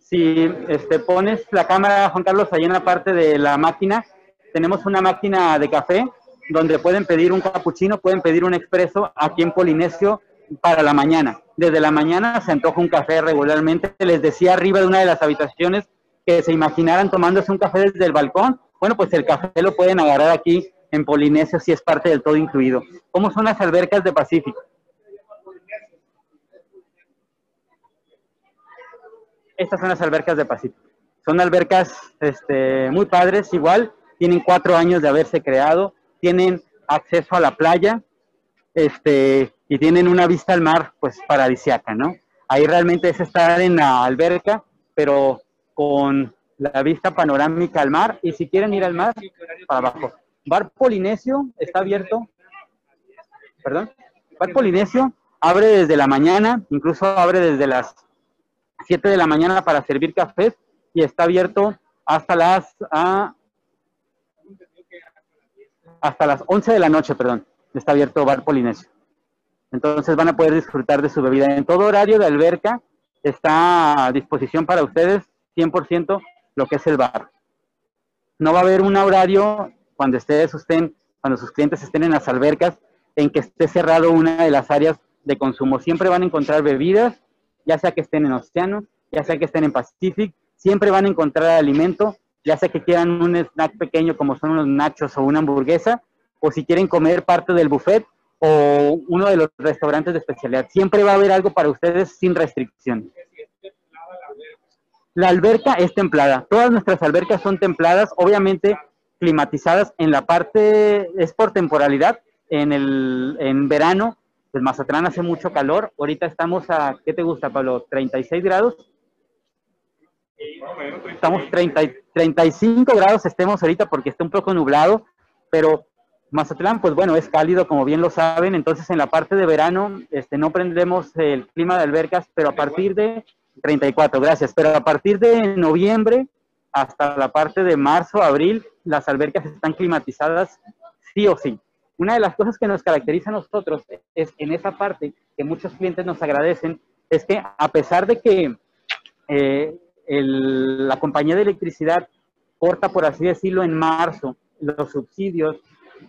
Si este, pones la cámara, Juan Carlos, ahí en la parte de la máquina, tenemos una máquina de café donde pueden pedir un capuchino, pueden pedir un expreso aquí en Polinesio para la mañana. Desde la mañana se antoja un café regularmente. Les decía arriba de una de las habitaciones que se imaginaran tomándose un café desde el balcón. Bueno, pues el café lo pueden agarrar aquí en Polinesio si es parte del todo incluido. ¿Cómo son las albercas de Pacífico? Estas son las albercas de Pacífico. Son albercas este, muy padres, igual, tienen cuatro años de haberse creado, tienen acceso a la playa, este, y tienen una vista al mar, pues paradisiaca, ¿no? Ahí realmente es estar en la alberca, pero con la vista panorámica al mar, y si quieren ir al mar, para abajo. Bar Polinesio está abierto, perdón, Bar Polinesio abre desde la mañana, incluso abre desde las 7 de la mañana para servir cafés y está abierto hasta las ah, hasta las 11 de la noche, perdón. Está abierto Bar Polinesio. Entonces van a poder disfrutar de su bebida. En todo horario de alberca está a disposición para ustedes 100% lo que es el bar. No va a haber un horario cuando ustedes estén, cuando sus clientes estén en las albercas, en que esté cerrado una de las áreas de consumo. Siempre van a encontrar bebidas, ya sea que estén en Océano, ya sea que estén en Pacific, siempre van a encontrar alimento, ya sea que quieran un snack pequeño como son unos nachos o una hamburguesa, o si quieren comer parte del buffet o uno de los restaurantes de especialidad. Siempre va a haber algo para ustedes sin restricción. La alberca es templada. Todas nuestras albercas son templadas, obviamente climatizadas en la parte, es por temporalidad. En, el, en verano, pues Mazatlán hace mucho calor. Ahorita estamos a, ¿qué te gusta, Pablo? ¿36 grados? Estamos 30, y- 35 grados, estemos ahorita porque está un poco nublado, pero Mazatlán, pues bueno, es cálido, como bien lo saben, entonces en la parte de verano este, no prendemos el clima de albercas, pero a partir de 34, gracias, pero a partir de noviembre hasta la parte de marzo, abril, las albercas están climatizadas sí o sí. Una de las cosas que nos caracteriza a nosotros es en esa parte que muchos clientes nos agradecen, es que a pesar de que eh, la compañía de electricidad corta, por así decirlo, en marzo los subsidios,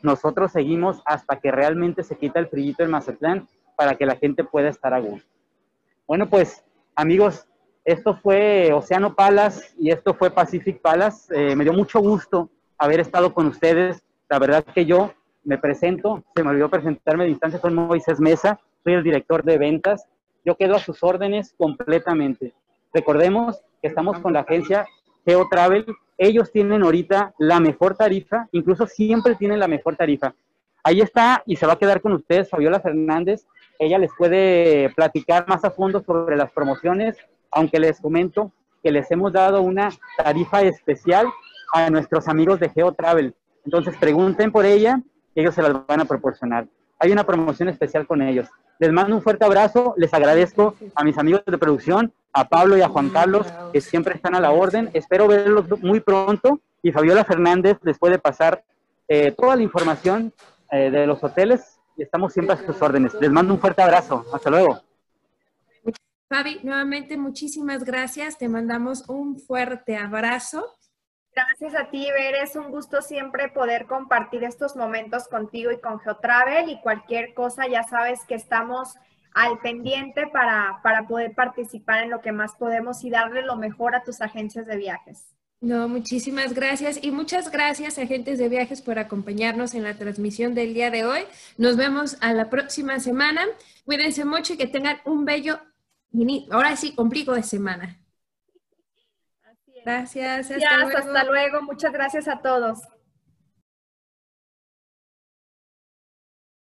nosotros seguimos hasta que realmente se quita el frío en Mazatlán para que la gente pueda estar a gusto. Bueno, pues amigos, esto fue Océano Palas y esto fue Pacific Palas. Eh, me dio mucho gusto haber estado con ustedes. La verdad que yo me presento, se me olvidó presentarme de instancia, soy Moisés Mesa, soy el director de ventas. Yo quedo a sus órdenes completamente. Recordemos que estamos con la agencia GeoTravel. Ellos tienen ahorita la mejor tarifa, incluso siempre tienen la mejor tarifa. Ahí está y se va a quedar con ustedes Fabiola Fernández. Ella les puede platicar más a fondo sobre las promociones, aunque les comento que les hemos dado una tarifa especial a nuestros amigos de GeoTravel. Entonces pregunten por ella ellos se las van a proporcionar. Hay una promoción especial con ellos. Les mando un fuerte abrazo, les agradezco a mis amigos de producción, a Pablo y a Juan Carlos, que siempre están a la orden. Espero verlos muy pronto y Fabiola Fernández les puede pasar eh, toda la información eh, de los hoteles estamos siempre a sus órdenes. Les mando un fuerte abrazo. Hasta luego. Fabi, nuevamente muchísimas gracias. Te mandamos un fuerte abrazo. Gracias a ti, Ver. Es un gusto siempre poder compartir estos momentos contigo y con GeoTravel y cualquier cosa, ya sabes que estamos al pendiente para, para poder participar en lo que más podemos y darle lo mejor a tus agencias de viajes. No, muchísimas gracias y muchas gracias agentes de viajes por acompañarnos en la transmisión del día de hoy. Nos vemos a la próxima semana. Cuídense mucho y que tengan un bello, ahora sí, ombligo de semana. Gracias. Hasta, hasta luego. Muchas gracias a todos.